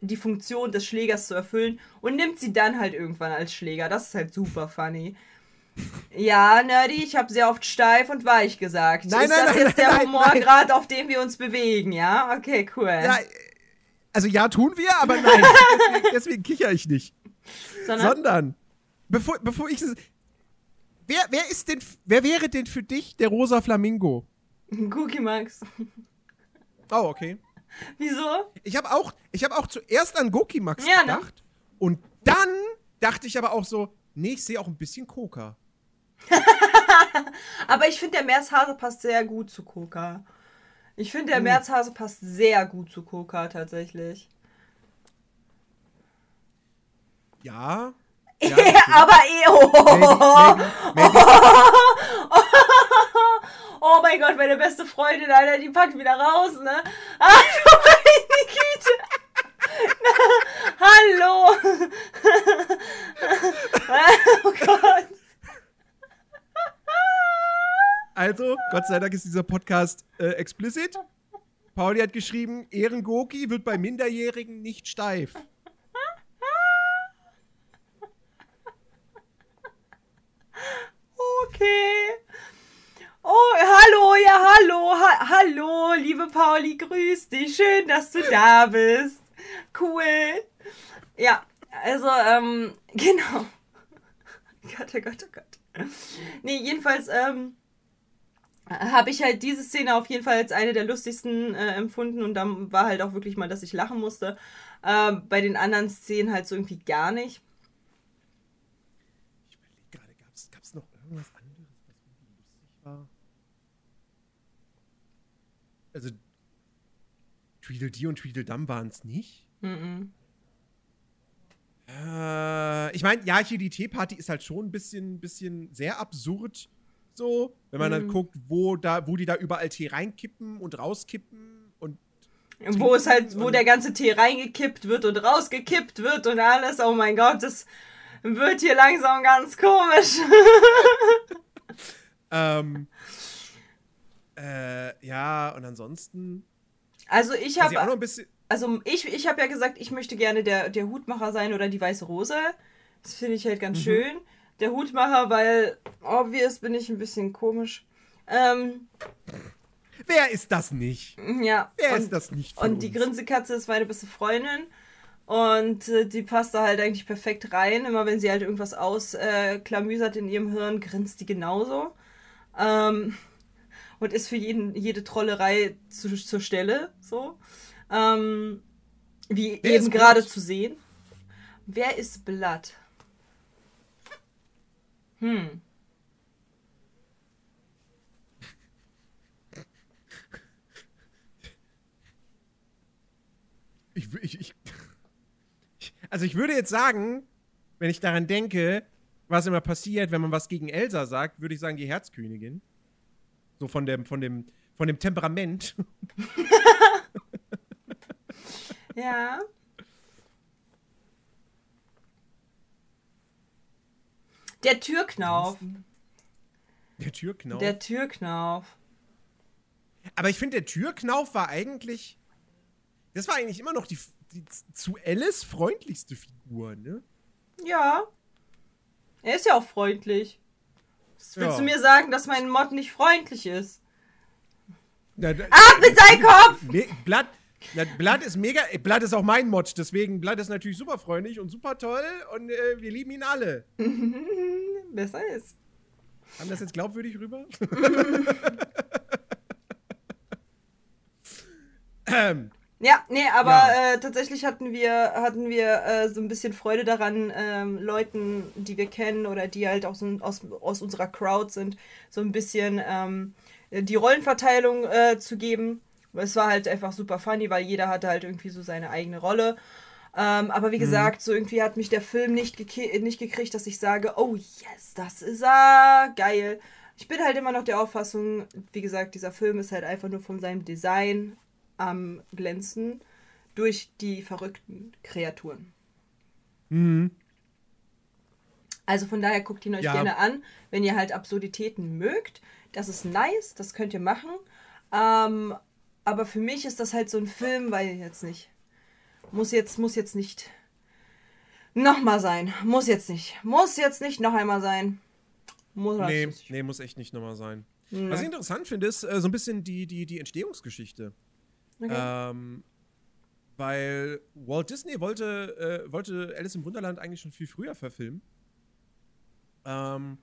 die Funktion des Schlägers zu erfüllen und nimmt sie dann halt irgendwann als Schläger. Das ist halt super funny. Ja, Nerdy, ich habe sehr oft steif und weich gesagt. Nein, ist nein, das nein, jetzt nein, der Humorgrad, auf dem wir uns bewegen, ja? Okay, cool. Ja, also ja, tun wir, aber nein, deswegen, deswegen kicher ich nicht. Sondern, Sondern, bevor, bevor ich. Wer, wer ist denn, wer wäre denn für dich der rosa Flamingo? Cookie Max. Oh, okay. Wieso? Ich habe auch, ich hab auch zuerst an Goki Max Ja, ne? gedacht. Und dann dachte ich aber auch so, nee, ich sehe auch ein bisschen Coca. Aber ich finde, der Märzhase passt sehr gut zu Coca. Ich finde, der Hm. Märzhase passt sehr gut zu Coca tatsächlich. Ja. Ja, aber eh. Oh, Maybe, maybe, maybe. oh mein Gott, meine beste Freundin, Alter, die packt wieder raus, ne? Ah, meine Güte. Hallo. oh Gott. Also, Gott sei Dank ist dieser Podcast äh, explicit. Pauli hat geschrieben, Ehrengoki wird bei Minderjährigen nicht steif. Okay. Oh, hallo, ja, hallo, ha hallo, liebe Pauli, grüß dich. Schön, dass du da bist. Cool. Ja, also, ähm, genau. Gott, oh Gott, oh Gott. Nee, jedenfalls, ähm, habe ich halt diese Szene auf jeden Fall als eine der lustigsten äh, empfunden und dann war halt auch wirklich mal, dass ich lachen musste. Ähm, bei den anderen Szenen halt so irgendwie gar nicht. Ich überlege gerade, gab es noch irgendwas anderes, was irgendwie lustig war? Also, Tweedledee und Tweedledum waren es nicht. Mhm. Äh, ich meine, ja, hier die Teeparty ist halt schon ein bisschen, bisschen sehr absurd. So, wenn man dann Mhm. guckt, wo, da, wo die da überall Tee reinkippen und rauskippen und Wo es halt, wo der ganze Tee reingekippt wird und rausgekippt wird und alles. Oh mein Gott, das wird hier langsam ganz komisch. ähm, äh, ja, und ansonsten. Also ich habe, also ich, ich habe ja gesagt, ich möchte gerne der, der Hutmacher sein oder die weiße Rose. Das finde ich halt ganz Mhm. schön. Der Hutmacher, weil obvious bin ich ein bisschen komisch. Ähm, Wer ist das nicht? ja. Wer und, ist das nicht? Und die uns? Grinsekatze ist meine beste Freundin. Und äh, die passt da halt eigentlich perfekt rein. Immer wenn sie halt irgendwas ausklamüsert in ihrem Hirn, grinst die genauso. Ähm, und ist für jeden, jede Trollerei zu, zur Stelle. So. Ähm, wie Wer eben gerade zu sehen. Wer ist Blatt? Hm. Ich, ich, ich, also ich würde jetzt sagen, wenn ich daran denke, was immer passiert, wenn man was gegen Elsa sagt, würde ich sagen, die Herzkönigin. So von dem, von dem, von dem Temperament. Ja. Der Türknauf. Der Türknauf. Der Türknauf. Aber ich finde, der Türknauf war eigentlich. Das war eigentlich immer noch die, die zu Alice freundlichste Figur, ne? Ja. Er ist ja auch freundlich. Willst Ja. du mir sagen, dass mein Mod nicht freundlich ist? Na, da- Ab mit seinem Kopf! Me Blatt, na, Blatt ist mega. äh, Blatt ist auch mein Mod, deswegen Blatt ist natürlich super freundlich und super toll und äh, wir lieben ihn alle. Besser ist. Haben das jetzt glaubwürdig rüber? ähm, Ja, nee, aber Ja. Äh, tatsächlich hatten wir, hatten wir äh, so ein bisschen Freude daran, ähm, Leuten, die wir kennen oder die halt auch so aus, aus unserer Crowd sind, so ein bisschen ähm, die Rollenverteilung äh, zu geben. Es war halt einfach super funny, weil jeder hatte halt irgendwie so seine eigene Rolle. Ähm, aber wie gesagt, so irgendwie hat mich der Film nicht, nicht gekriegt, dass ich sage, oh yes, das ist er, geil. Ich bin halt immer noch der Auffassung, wie gesagt, dieser Film ist halt einfach nur von seinem Design am glänzen durch die verrückten Kreaturen. mhm. Also von daher guckt ihn euch Ja. gerne an, wenn ihr halt Absurditäten mögt. Das ist nice, das könnt ihr machen. Ähm, aber für mich ist das halt so ein Film, weil jetzt nicht. Muss jetzt, muss jetzt nicht nochmal sein. Muss jetzt nicht. Muss jetzt nicht noch einmal sein. Muss nee, nee, muss echt nicht nochmal sein. Ja. Was ich interessant finde, ist äh, so ein bisschen die, die, die Entstehungsgeschichte. Okay. Ähm, weil Walt Disney wollte, äh, wollte Alice im Wunderland eigentlich schon viel früher verfilmen. Ähm,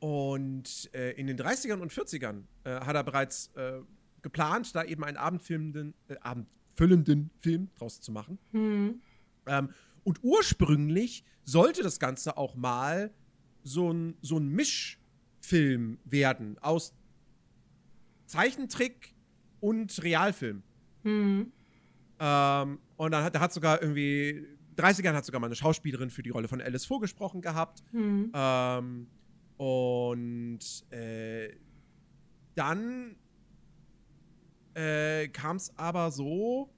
und äh, in den 30ern und 40ern äh, hat er bereits äh, geplant, da eben einen abendfilmenden, äh, abendfüllenden Film draus zu machen. Mhm. Ähm, und ursprünglich sollte das Ganze auch mal so ein, so ein Mischfilm werden aus Zeichentrick und Realfilm. Mhm. Ähm, und dann hat, da hat sogar irgendwie 30ern hat sogar mal eine Schauspielerin für die Rolle von Alice vorgesprochen gehabt. Mhm. Ähm, und äh, dann äh, kam es aber so,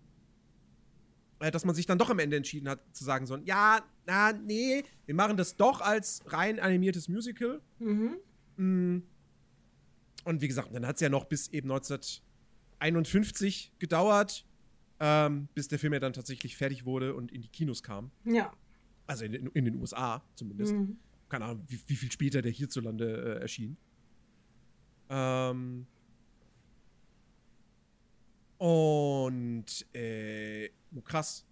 äh, dass man sich dann doch am Ende entschieden hat, zu sagen so, ja, na, nee, wir machen das doch als rein animiertes Musical. Mhm. Mm. Und wie gesagt, dann hat es ja noch bis eben 1951 gedauert, ähm, bis der Film ja dann tatsächlich fertig wurde und in die Kinos kam. Ja. Also in, in den USA zumindest. Mhm. Keine Ahnung, wie, wie, viel später der hierzulande äh, erschien. Ähm. Und äh, oh krass.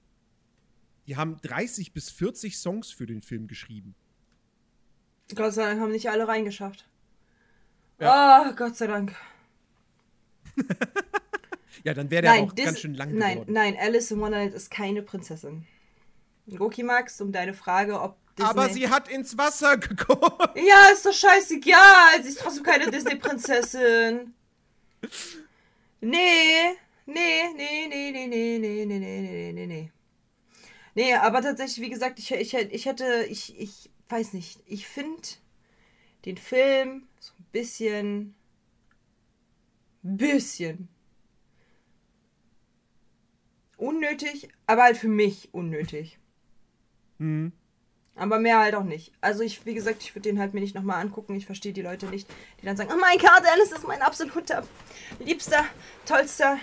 Die haben 30 bis 40 Songs für den Film geschrieben. Gott sei Dank haben nicht alle reingeschafft. Ja. Oh, Gott sei Dank. Ja, dann wäre der nein, auch ganz schön lang nein, geworden. Nein, Alice in Wonderland ist keine Prinzessin. Goki Max, um deine Frage, ob Disney Aber sie hat ins Wasser geguckt. Ja, ist doch scheißegal. Sie ist trotzdem keine Disney-Prinzessin. Nee, nee, nee, nee, nee, nee, nee, nee, nee, nee, nee. Nee, aber tatsächlich, wie gesagt, ich, ich, ich hätte, ich, ich weiß nicht, ich finde den Film so ein bisschen, bisschen unnötig, aber halt für mich unnötig. Mhm. Aber mehr halt auch nicht. Also ich, wie gesagt, ich würde den halt mir nicht nochmal angucken. Ich verstehe die Leute nicht, die dann sagen, oh mein Gott, Alice ist mein absoluter, liebster, tollster,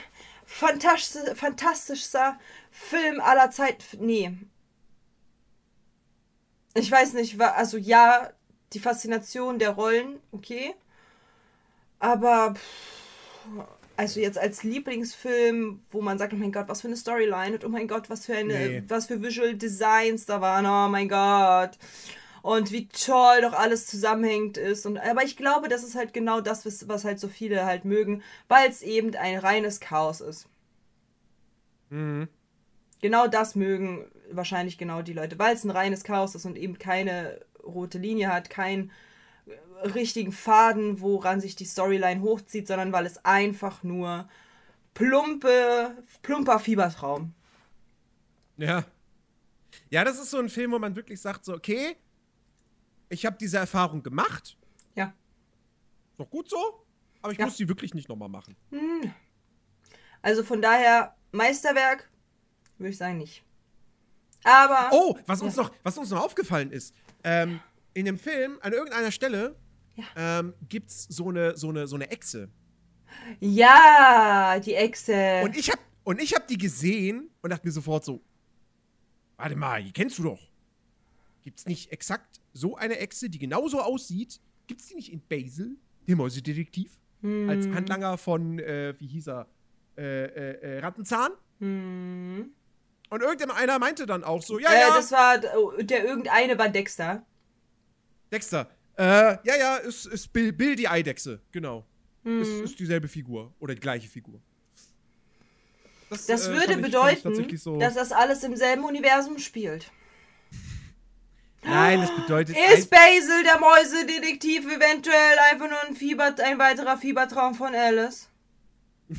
fantastischster, fantastischster Film aller Zeit. Nee. Ich weiß nicht, also ja, die Faszination der Rollen, okay. Aber pff, also jetzt als Lieblingsfilm, wo man sagt, oh mein Gott, was für eine Storyline und oh mein Gott, was für eine, nee. was für Visual Designs da waren, oh mein Gott. Und wie toll doch alles zusammenhängt ist. Und, aber ich glaube, das ist halt genau das, was, was halt so viele halt mögen, weil es eben ein reines Chaos ist. Mhm. Genau das mögen wahrscheinlich genau die Leute, weil es ein reines Chaos ist und eben keine rote Linie hat, kein richtigen Faden, woran sich die Storyline hochzieht, sondern weil es einfach nur plumpe, plumper Fiebertraum. Ja. Ja, das ist so ein Film, wo man wirklich sagt, so, okay, ich habe diese Erfahrung gemacht. Ja. Doch gut so, aber ich ja. muss sie wirklich nicht nochmal machen. Hm. Also von daher, Meisterwerk, würde ich sagen, nicht. Aber. Oh, was uns, noch, was uns noch aufgefallen ist. Ähm, in dem Film, an irgendeiner Stelle, ja. ähm, gibt's so eine, so, eine, so eine Echse. Ja, die Echse. Und ich hab, und ich hab die gesehen und dachte mir sofort so, warte mal, die kennst du doch. Gibt's nicht exakt so eine Echse, die genauso aussieht? Gibt's die nicht in Basil, dem Mäusedetektiv? Hm. Als Handlanger von, äh, wie hieß er? Äh, äh, äh Rattenzahn? Hm. Und irgendeiner meinte dann auch so, ja, äh, ja. Das war, der irgendeine war Dexter. Dexter. Äh, ja, ja, ist, ist Bill, Bill die Eidechse, genau. Mhm. Ist, ist dieselbe Figur oder die gleiche Figur. Das, das äh, würde bedeuten, so dass das alles im selben Universum spielt. Nein, das bedeutet. Ist Basil der Mäusedetektiv eventuell einfach nur ein, Fieber, ein weiterer Fiebertraum von Alice?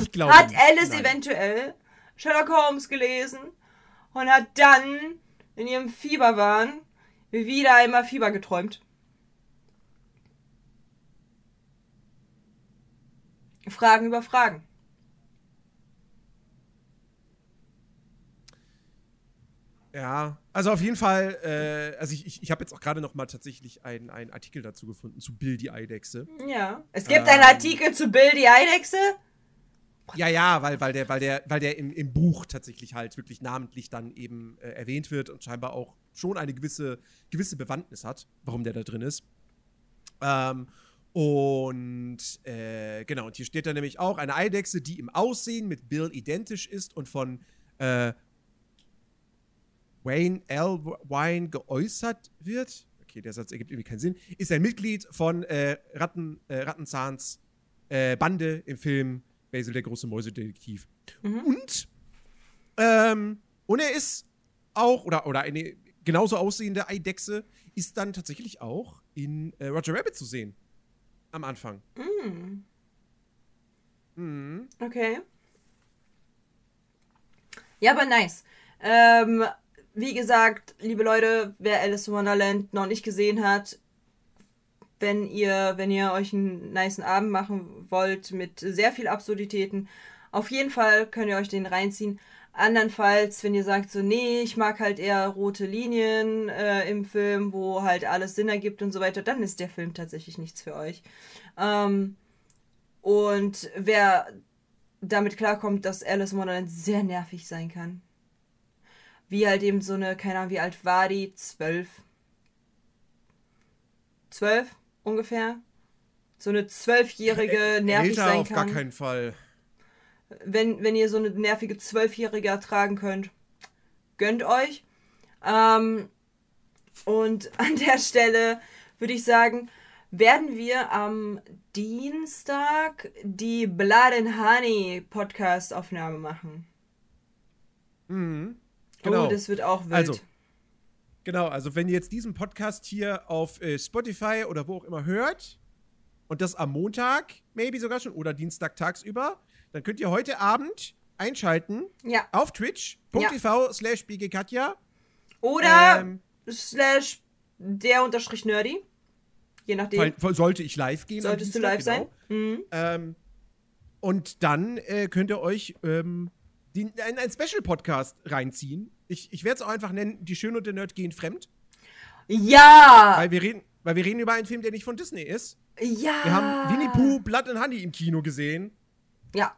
ich glaube. Hat Alice nein. eventuell Sherlock Holmes gelesen und hat dann in ihrem Fieberwahn wieder einmal Fieber geträumt. Fragen über Fragen. Ja, also auf jeden Fall, äh, also ich, ich, ich habe jetzt auch gerade noch mal tatsächlich einen, einen Artikel dazu gefunden, zu Bill die Eidechse. Ja. Es gibt ähm, einen Artikel zu Bill die Eidechse? Ja, ja, weil, weil der, weil der, weil der im, im Buch tatsächlich halt wirklich namentlich dann eben äh, erwähnt wird und scheinbar auch schon eine gewisse, gewisse Bewandtnis hat, warum der da drin ist. Ähm, und äh, genau, und hier steht da nämlich auch eine Eidechse, die im Aussehen mit Bill identisch ist und von äh, Wayne L. Wine geäußert wird. Okay, der Satz ergibt irgendwie keinen Sinn. Ist ein Mitglied von äh, Ratten, äh, Rattenzahns äh, Bande im Film Basil der große Mäusedetektiv. Mhm. Und, ähm, und er ist auch, oder, oder eine genauso aussehende Eidechse ist dann tatsächlich auch in äh, Roger Rabbit zu sehen am Anfang. Mm. Mhm. Okay. Ja, aber nice. Ähm, wie gesagt, liebe Leute, wer Alice in Wonderland noch nicht gesehen hat, wenn ihr, wenn ihr euch einen niceen Abend machen wollt mit sehr viel Absurditäten, auf jeden Fall könnt ihr euch den reinziehen. Andernfalls, wenn ihr sagt so, nee, ich mag halt eher rote Linien äh, im Film, wo halt alles Sinn ergibt und so weiter, dann ist der Film tatsächlich nichts für euch. Ähm, und wer damit klarkommt, dass Alice Wonderland sehr nervig sein kann. Wie halt eben so eine, keine Ahnung, wie alt war die? Zwölf. Zwölf ungefähr? So eine zwölfjährige nervig Älter sein auf kann. auf gar keinen Fall wenn, wenn ihr so eine nervige Zwölfjährige ertragen könnt, gönnt euch. Ähm, und an der Stelle würde ich sagen, werden wir am Dienstag die Blood and Honey Podcast Aufnahme machen. Mhm. Genau. Oh, das wird auch wild. Also, genau, also wenn ihr jetzt diesen Podcast hier auf äh, Spotify oder wo auch immer hört und das am Montag, maybe sogar schon, oder Dienstag tagsüber, dann könnt ihr heute Abend einschalten ja. auf twitch.tv ja. slash bgkatja. Oder ähm, slash der unterstrich nerdy. Je nachdem. Sollte ich live gehen. Solltest Dienstag, du live genau. sein. Mhm. Ähm, und dann äh, könnt ihr euch ähm, die, ein, ein Special-Podcast reinziehen. Ich, ich werde es auch einfach nennen, Die Schöne und der Nerd gehen fremd. Ja! Weil wir, reden, weil wir reden über einen Film, der nicht von Disney ist. Ja! Wir haben Winnie Pooh, Blood and Honey im Kino gesehen. Ja.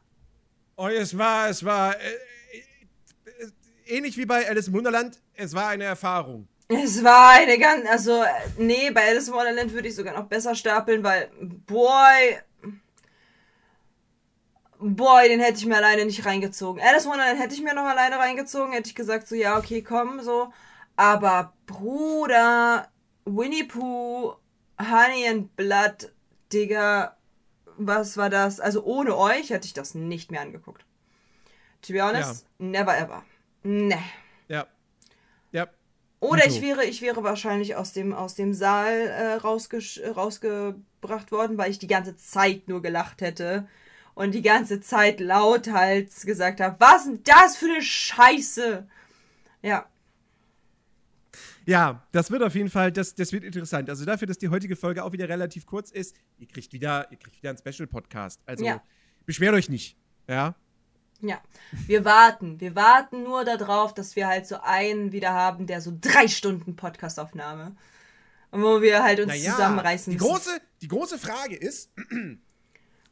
Und es war, es war äh, äh, ähnlich wie bei Alice im Wunderland, es war eine Erfahrung. Es war eine ganz, also, nee, bei Alice im Wonderland würde ich sogar noch besser stapeln, weil, boy, boy, den hätte ich mir alleine nicht reingezogen. Alice Wonderland hätte ich mir noch alleine reingezogen, hätte ich gesagt, so, ja, okay, komm, so. Aber, Bruder, Winnie Pooh, Honey and Blood, Digga, was war das? Also ohne euch hätte ich das nicht mehr angeguckt. To be honest, ja. never ever. Ne. Ja. Ja. Oder ich wäre, ich wäre wahrscheinlich aus dem, aus dem Saal äh, rausgebracht worden, weil ich die ganze Zeit nur gelacht hätte und die ganze Zeit lauthals gesagt habe, was denn das für eine Scheiße? Ja. Ja, das wird auf jeden Fall, das, das wird interessant. Also dafür, dass die heutige Folge auch wieder relativ kurz ist, ihr kriegt wieder, ihr kriegt wieder einen Special-Podcast. Also ja. beschwert euch nicht. Ja. Ja, wir warten. Wir warten nur darauf, dass wir halt so einen wieder haben, der so drei Stunden Podcastaufnahme. Und wo wir halt uns naja, zusammenreißen müssen. Die große, die große Frage ist,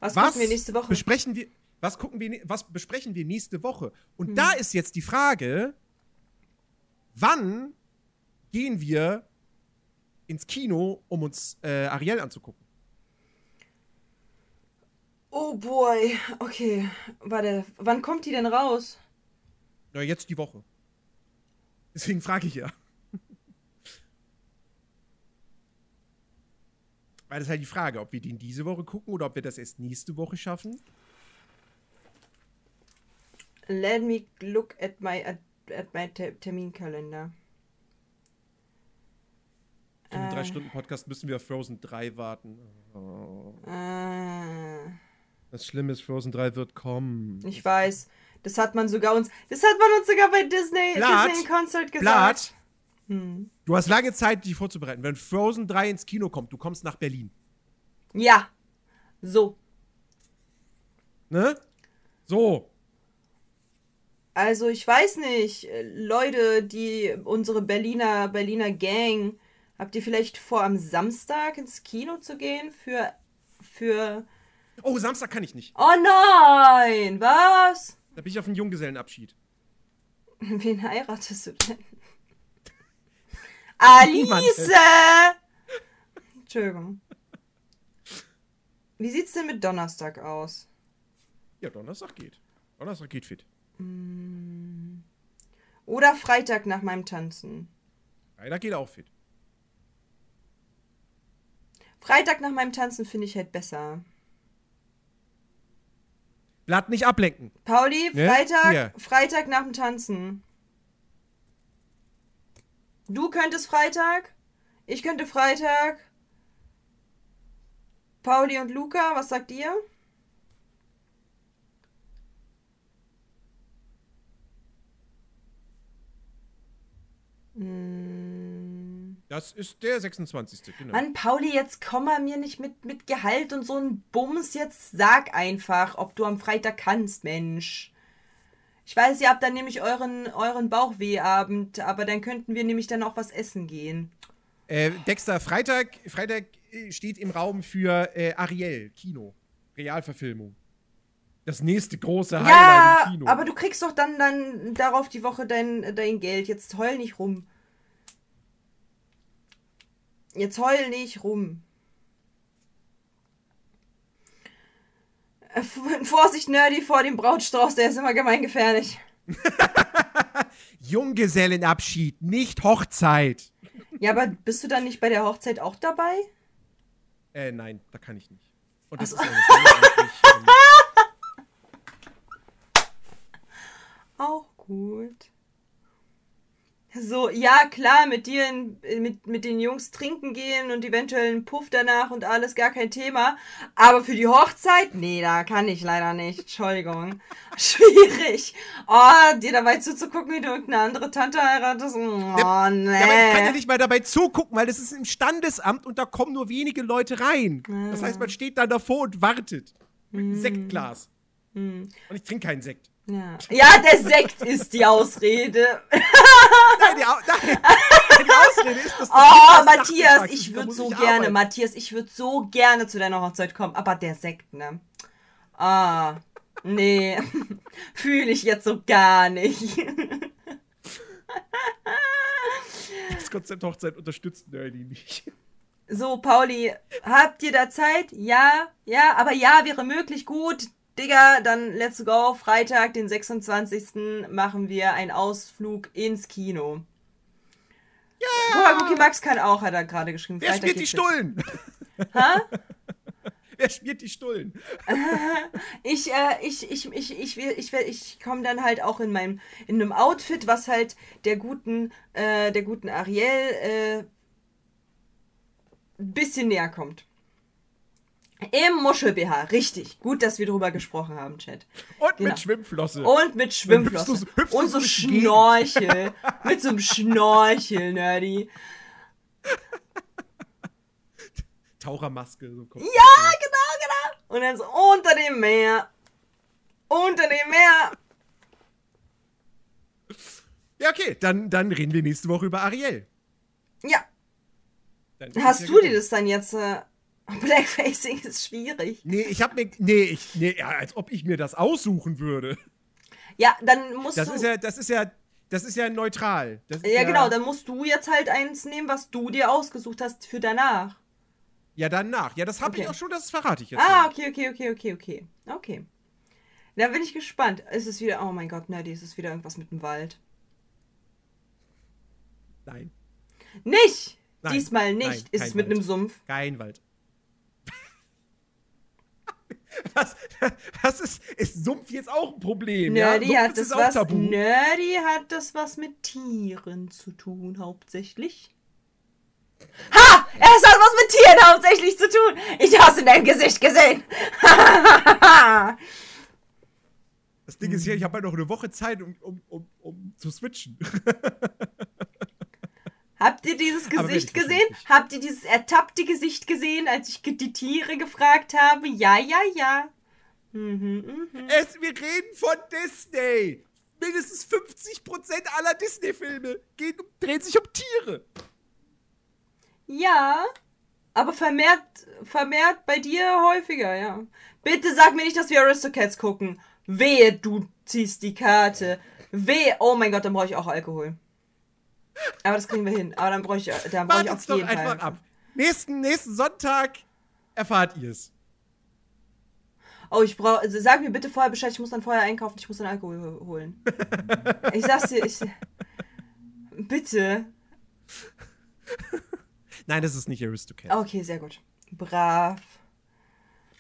was, was gucken wir nächste Woche? Besprechen wir, was, gucken wir, was besprechen wir nächste Woche? Und hm. da ist jetzt die Frage, wann gehen wir ins Kino, um uns äh, Ariel anzugucken. Oh boy, okay. Warte, wann kommt die denn raus? Na, jetzt die Woche. Deswegen frage ich ja. Weil das ist halt die Frage, ob wir den diese Woche gucken oder ob wir das erst nächste Woche schaffen. Let me look at my at, at my Terminkalender. Im äh. drei Stunden Podcast müssen wir auf Frozen 3 warten. Oh. Äh. Das Schlimme ist, Frozen 3 wird kommen. Ich weiß. Das hat man sogar uns. Das hat man uns sogar bei Disney, Blatt, Disney Concert gesagt. Blatt, hm. Du hast lange Zeit, dich vorzubereiten. Wenn Frozen 3 ins Kino kommt, du kommst nach Berlin. Ja. So. Ne? So. Also ich weiß nicht, Leute, die unsere Berliner Berliner Gang Habt ihr vielleicht vor, am Samstag ins Kino zu gehen für, für Oh, Samstag kann ich nicht. Oh nein, was? Da bin ich auf einen Junggesellenabschied. Wen heiratest du denn? Alice! Entschuldigung. Wie sieht's denn mit Donnerstag aus? Ja, Donnerstag geht. Donnerstag geht fit. Oder Freitag nach meinem Tanzen. Freitag geht auch fit. Freitag nach meinem Tanzen finde ich halt besser. Blatt nicht ablenken. Pauli, Ne? Freitag, Hier. Freitag nach dem Tanzen. Du könntest Freitag, ich könnte Freitag. Pauli und Luca, was sagt ihr? Hm. Das ist der 26. Genau. Mann, Pauli, jetzt komm mal mir nicht mit, mit Gehalt und so ein Bums. Jetzt sag einfach, ob du am Freitag kannst, Mensch. Ich weiß, ihr habt dann nämlich euren, euren Bauchwehabend, aber dann könnten wir nämlich dann auch was essen gehen. Äh, Dexter, Freitag, Freitag äh, steht im Raum für äh, Ariel, Kino. Realverfilmung. Das nächste große Highlight Ja, im Kino. aber du kriegst doch dann, dann darauf die Woche dein, dein Geld. Jetzt heul nicht rum. Jetzt heul nicht rum. Vorsicht, Nerdy, vor dem Brautstrauß, der ist immer gemeingefährlich. Junggesellenabschied, nicht Hochzeit. Ja, aber bist du dann nicht bei der Hochzeit auch dabei? Äh, nein, da kann ich nicht. Und das Ach ist eigentlich, ähm, Auch gut. So, ja, klar, mit dir, in, mit, mit den Jungs trinken gehen und eventuell einen Puff danach und alles, gar kein Thema. Aber für die Hochzeit? Nee, da kann ich leider nicht. Entschuldigung. Schwierig. Oh, dir dabei zuzugucken, wie du irgendeine andere Tante heiratest. Oh, nee. Ja, aber ich kann ja nicht mal dabei zugucken, weil das ist im Standesamt und da kommen nur wenige Leute rein. Das heißt, man steht da davor und wartet. Mit einem Sektglas. Und ich trinke keinen Sekt. Ja. ja, der Sekt ist die Ausrede. Nein, die, Au nein, die Ausrede ist, das Oh, Matthias, ich würde so ich gerne, arbeiten. Matthias, ich würde so gerne zu deiner Hochzeit kommen, aber der Sekt, ne? Ah, nee, fühle ich jetzt so gar nicht. Das Konzept Hochzeit unterstützt Nerdy nicht. So, Pauli, habt ihr da Zeit? Ja, ja, aber ja, wäre möglich, gut. Digga, dann let's go. Freitag, den 26. machen wir einen Ausflug ins Kino. Ja! Guck mal, Wookie Max kann auch, hat er gerade geschrieben. Wer Freitag spielt die. Stullen? Ha? Wer spielt die Stullen? Ich, äh, ich, ich, ich, ich, ich, will- ich komme dann halt auch in meinem, in einem Outfit, was halt der guten, äh, der guten Ariel, äh, ein bisschen näher kommt. Im Muschel-BH, richtig. Gut, dass wir drüber gesprochen haben, Chat. Und Genau. mit Schwimmflosse. Und mit Schwimmflosse. Hüpfst du hüpfst Und so. Schnorchel. mit so einem Schnorchel, Nerdy. Tauchermaske. So kommt Ja, genau, genau. Und dann so unter dem Meer. Unter dem Meer. Ja, okay. Dann, dann reden wir nächste Woche über Ariel. Ja, Hast du dir das dann jetzt? Äh, Blackfacing ist schwierig. Nee, ich hab mir. Nee, ich. Nee, ja, als ob ich mir das aussuchen würde. Ja, dann musst Das du. ist ja, das ist ja, das ist ja neutral. Ist ja, genau, dann musst du jetzt halt eins nehmen, was du dir ausgesucht hast für danach. Ja, danach. Ja, das habe Okay. ich auch schon, das verrate ich jetzt. Ah, okay, okay, okay, okay, okay. Okay. Da bin ich gespannt. Ist es wieder. Oh mein Gott, Nerdy, ist es wieder irgendwas mit dem Wald? Nein, Nicht! Nein, Diesmal nicht. nein, ist es mit Wald. einem Sumpf? kein Wald. Was, was ist, ist Sumpf jetzt auch ein Problem? Nerdy ja? hat das was. tabu. Nerdy hat das was mit Tieren zu tun, hauptsächlich. Ha! Es hat was mit Tieren hauptsächlich zu tun. Ich hab's in deinem Gesicht gesehen. Das Ding ist ja, ich habe halt noch eine Woche Zeit, um, um, um, um zu switchen. Habt ihr dieses Gesicht ich gesehen? Habt ihr dieses ertappte Gesicht gesehen, als ich die Tiere gefragt habe? Ja, ja, ja. Mhm, mhm. es, wir reden von Disney. Mindestens 50% aller Disney-Filme gehen, drehen sich um Tiere. Ja. Aber vermehrt, vermehrt bei dir häufiger, ja. Bitte sag mir nicht, dass wir Aristocats gucken. Wehe, du ziehst die Karte. Wehe, oh mein Gott, dann brauche ich auch Alkohol. Aber das kriegen wir hin. Aber dann brauche ich, dann brauche ich auf jeden doch einfach Fall. ab. Nächsten, nächsten Sonntag erfahrt ihr es. Oh, ich brauche. Also sag mir bitte vorher Bescheid, ich muss dann vorher einkaufen, ich muss dann Alkohol holen. ich sag's dir, ich. Bitte. Nein, das ist nicht Aristocats. Okay, sehr gut. Brav.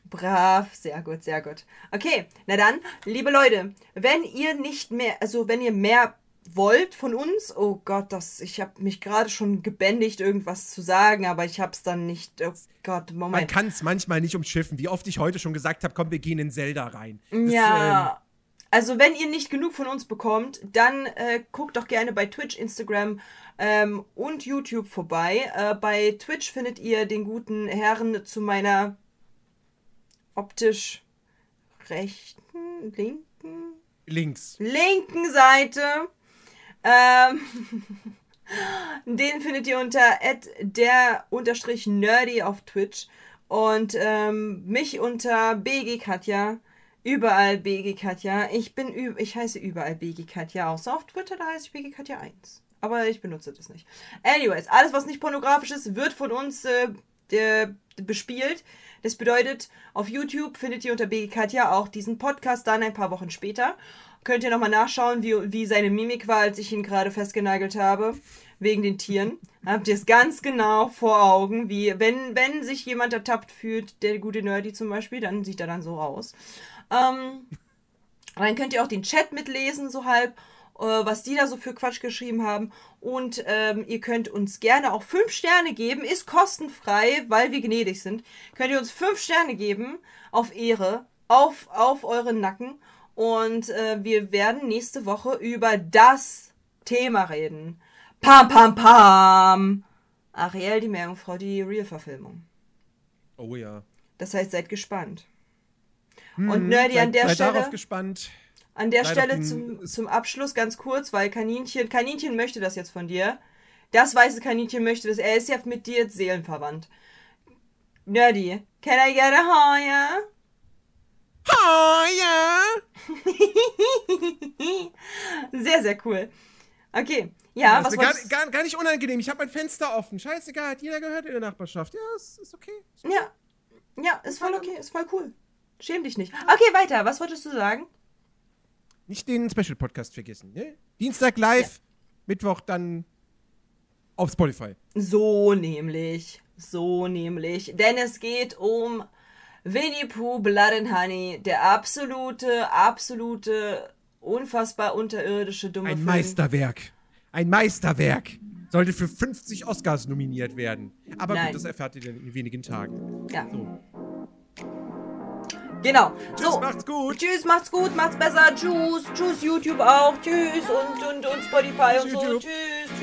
Brav, sehr gut, sehr gut. Okay, na dann, liebe Leute, wenn ihr nicht mehr, also wenn ihr mehr wollt von uns, oh Gott, das, ich habe mich gerade schon gebändigt, irgendwas zu sagen, aber ich habe es dann nicht. Oh Gott, Moment. Man kann es manchmal nicht umschiffen, wie oft ich heute schon gesagt habe, komm, wir gehen in Zelda rein. Das, ja. Ähm, also wenn ihr nicht genug von uns bekommt, dann äh, guckt doch gerne bei Twitch, Instagram ähm, und YouTube vorbei. Äh, bei Twitch findet ihr den guten Herrn zu meiner optisch rechten, linken, links, linken Seite. Ähm, den findet ihr unter der unterstrich nerdy auf Twitch und ähm, mich unter BG Katja. Überall BG Katja. Ich bin ich heiße überall BG Katja, außer auf Twitter, da heiße ich BG Katja 1. Aber ich benutze das nicht. Anyways, alles was nicht pornografisch ist, wird von uns äh, bespielt. Das bedeutet, auf YouTube findet ihr unter BG Katja auch diesen Podcast dann ein paar Wochen später. Könnt ihr nochmal nachschauen, wie, wie seine Mimik war, als ich ihn gerade festgenagelt habe. Wegen den Tieren. Habt ihr es ganz genau vor Augen, wie, wenn, wenn sich jemand ertappt fühlt, der gute Nerdy zum Beispiel, dann sieht er dann so aus. Ähm, dann könnt ihr auch den Chat mitlesen, so halb, äh, was die da so für Quatsch geschrieben haben. Und ähm, ihr könnt uns gerne auch fünf Sterne geben, ist kostenfrei, weil wir gnädig sind. Könnt ihr uns fünf Sterne geben, auf Ehre, auf, auf euren Nacken. Und äh, wir werden nächste Woche über das Thema reden. Pam, pam, pam! Ariel, die Meerjungfrau, die Real-Verfilmung. Oh ja. Das heißt, seid gespannt. Hm, Und Nerdy seid, an der seid Stelle. Darauf gespannt. An der Leider Stelle zum, zum Abschluss ganz kurz, weil Kaninchen, Kaninchen möchte das jetzt von dir. Das weiße Kaninchen möchte das. Er ist ja mit dir seelenverwandt. Nerdy, can I get a higher? Oh, ja. sehr, sehr cool. Okay. Ja, ja was gar, gar, gar nicht unangenehm. Ich habe mein Fenster offen. Scheißegal, hat jeder gehört in der Nachbarschaft. Ja, ist, ist okay. Ist okay. Ja. Ja, ist voll okay, ist voll cool. Schäm dich nicht. Okay, weiter. Was wolltest du sagen? Nicht den Special Podcast vergessen. Ne? Dienstag live, ja. Mittwoch dann auf Spotify. So nämlich. So nämlich. Denn es geht um Winnie Pooh Blood and Honey, der absolute, absolute, unfassbar unterirdische dumme Ein Film. Meisterwerk. Ein Meisterwerk. Sollte für 50 Oscars nominiert werden. Aber Nein. gut, das erfahrt ihr dann in wenigen Tagen. Ja. So. Genau. Tschüss, so. macht's gut. Tschüss, macht's gut, macht's besser. Tschüss, tschüss, YouTube auch. Tschüss und, und, und Spotify tschüss, und so. YouTube. Tschüss,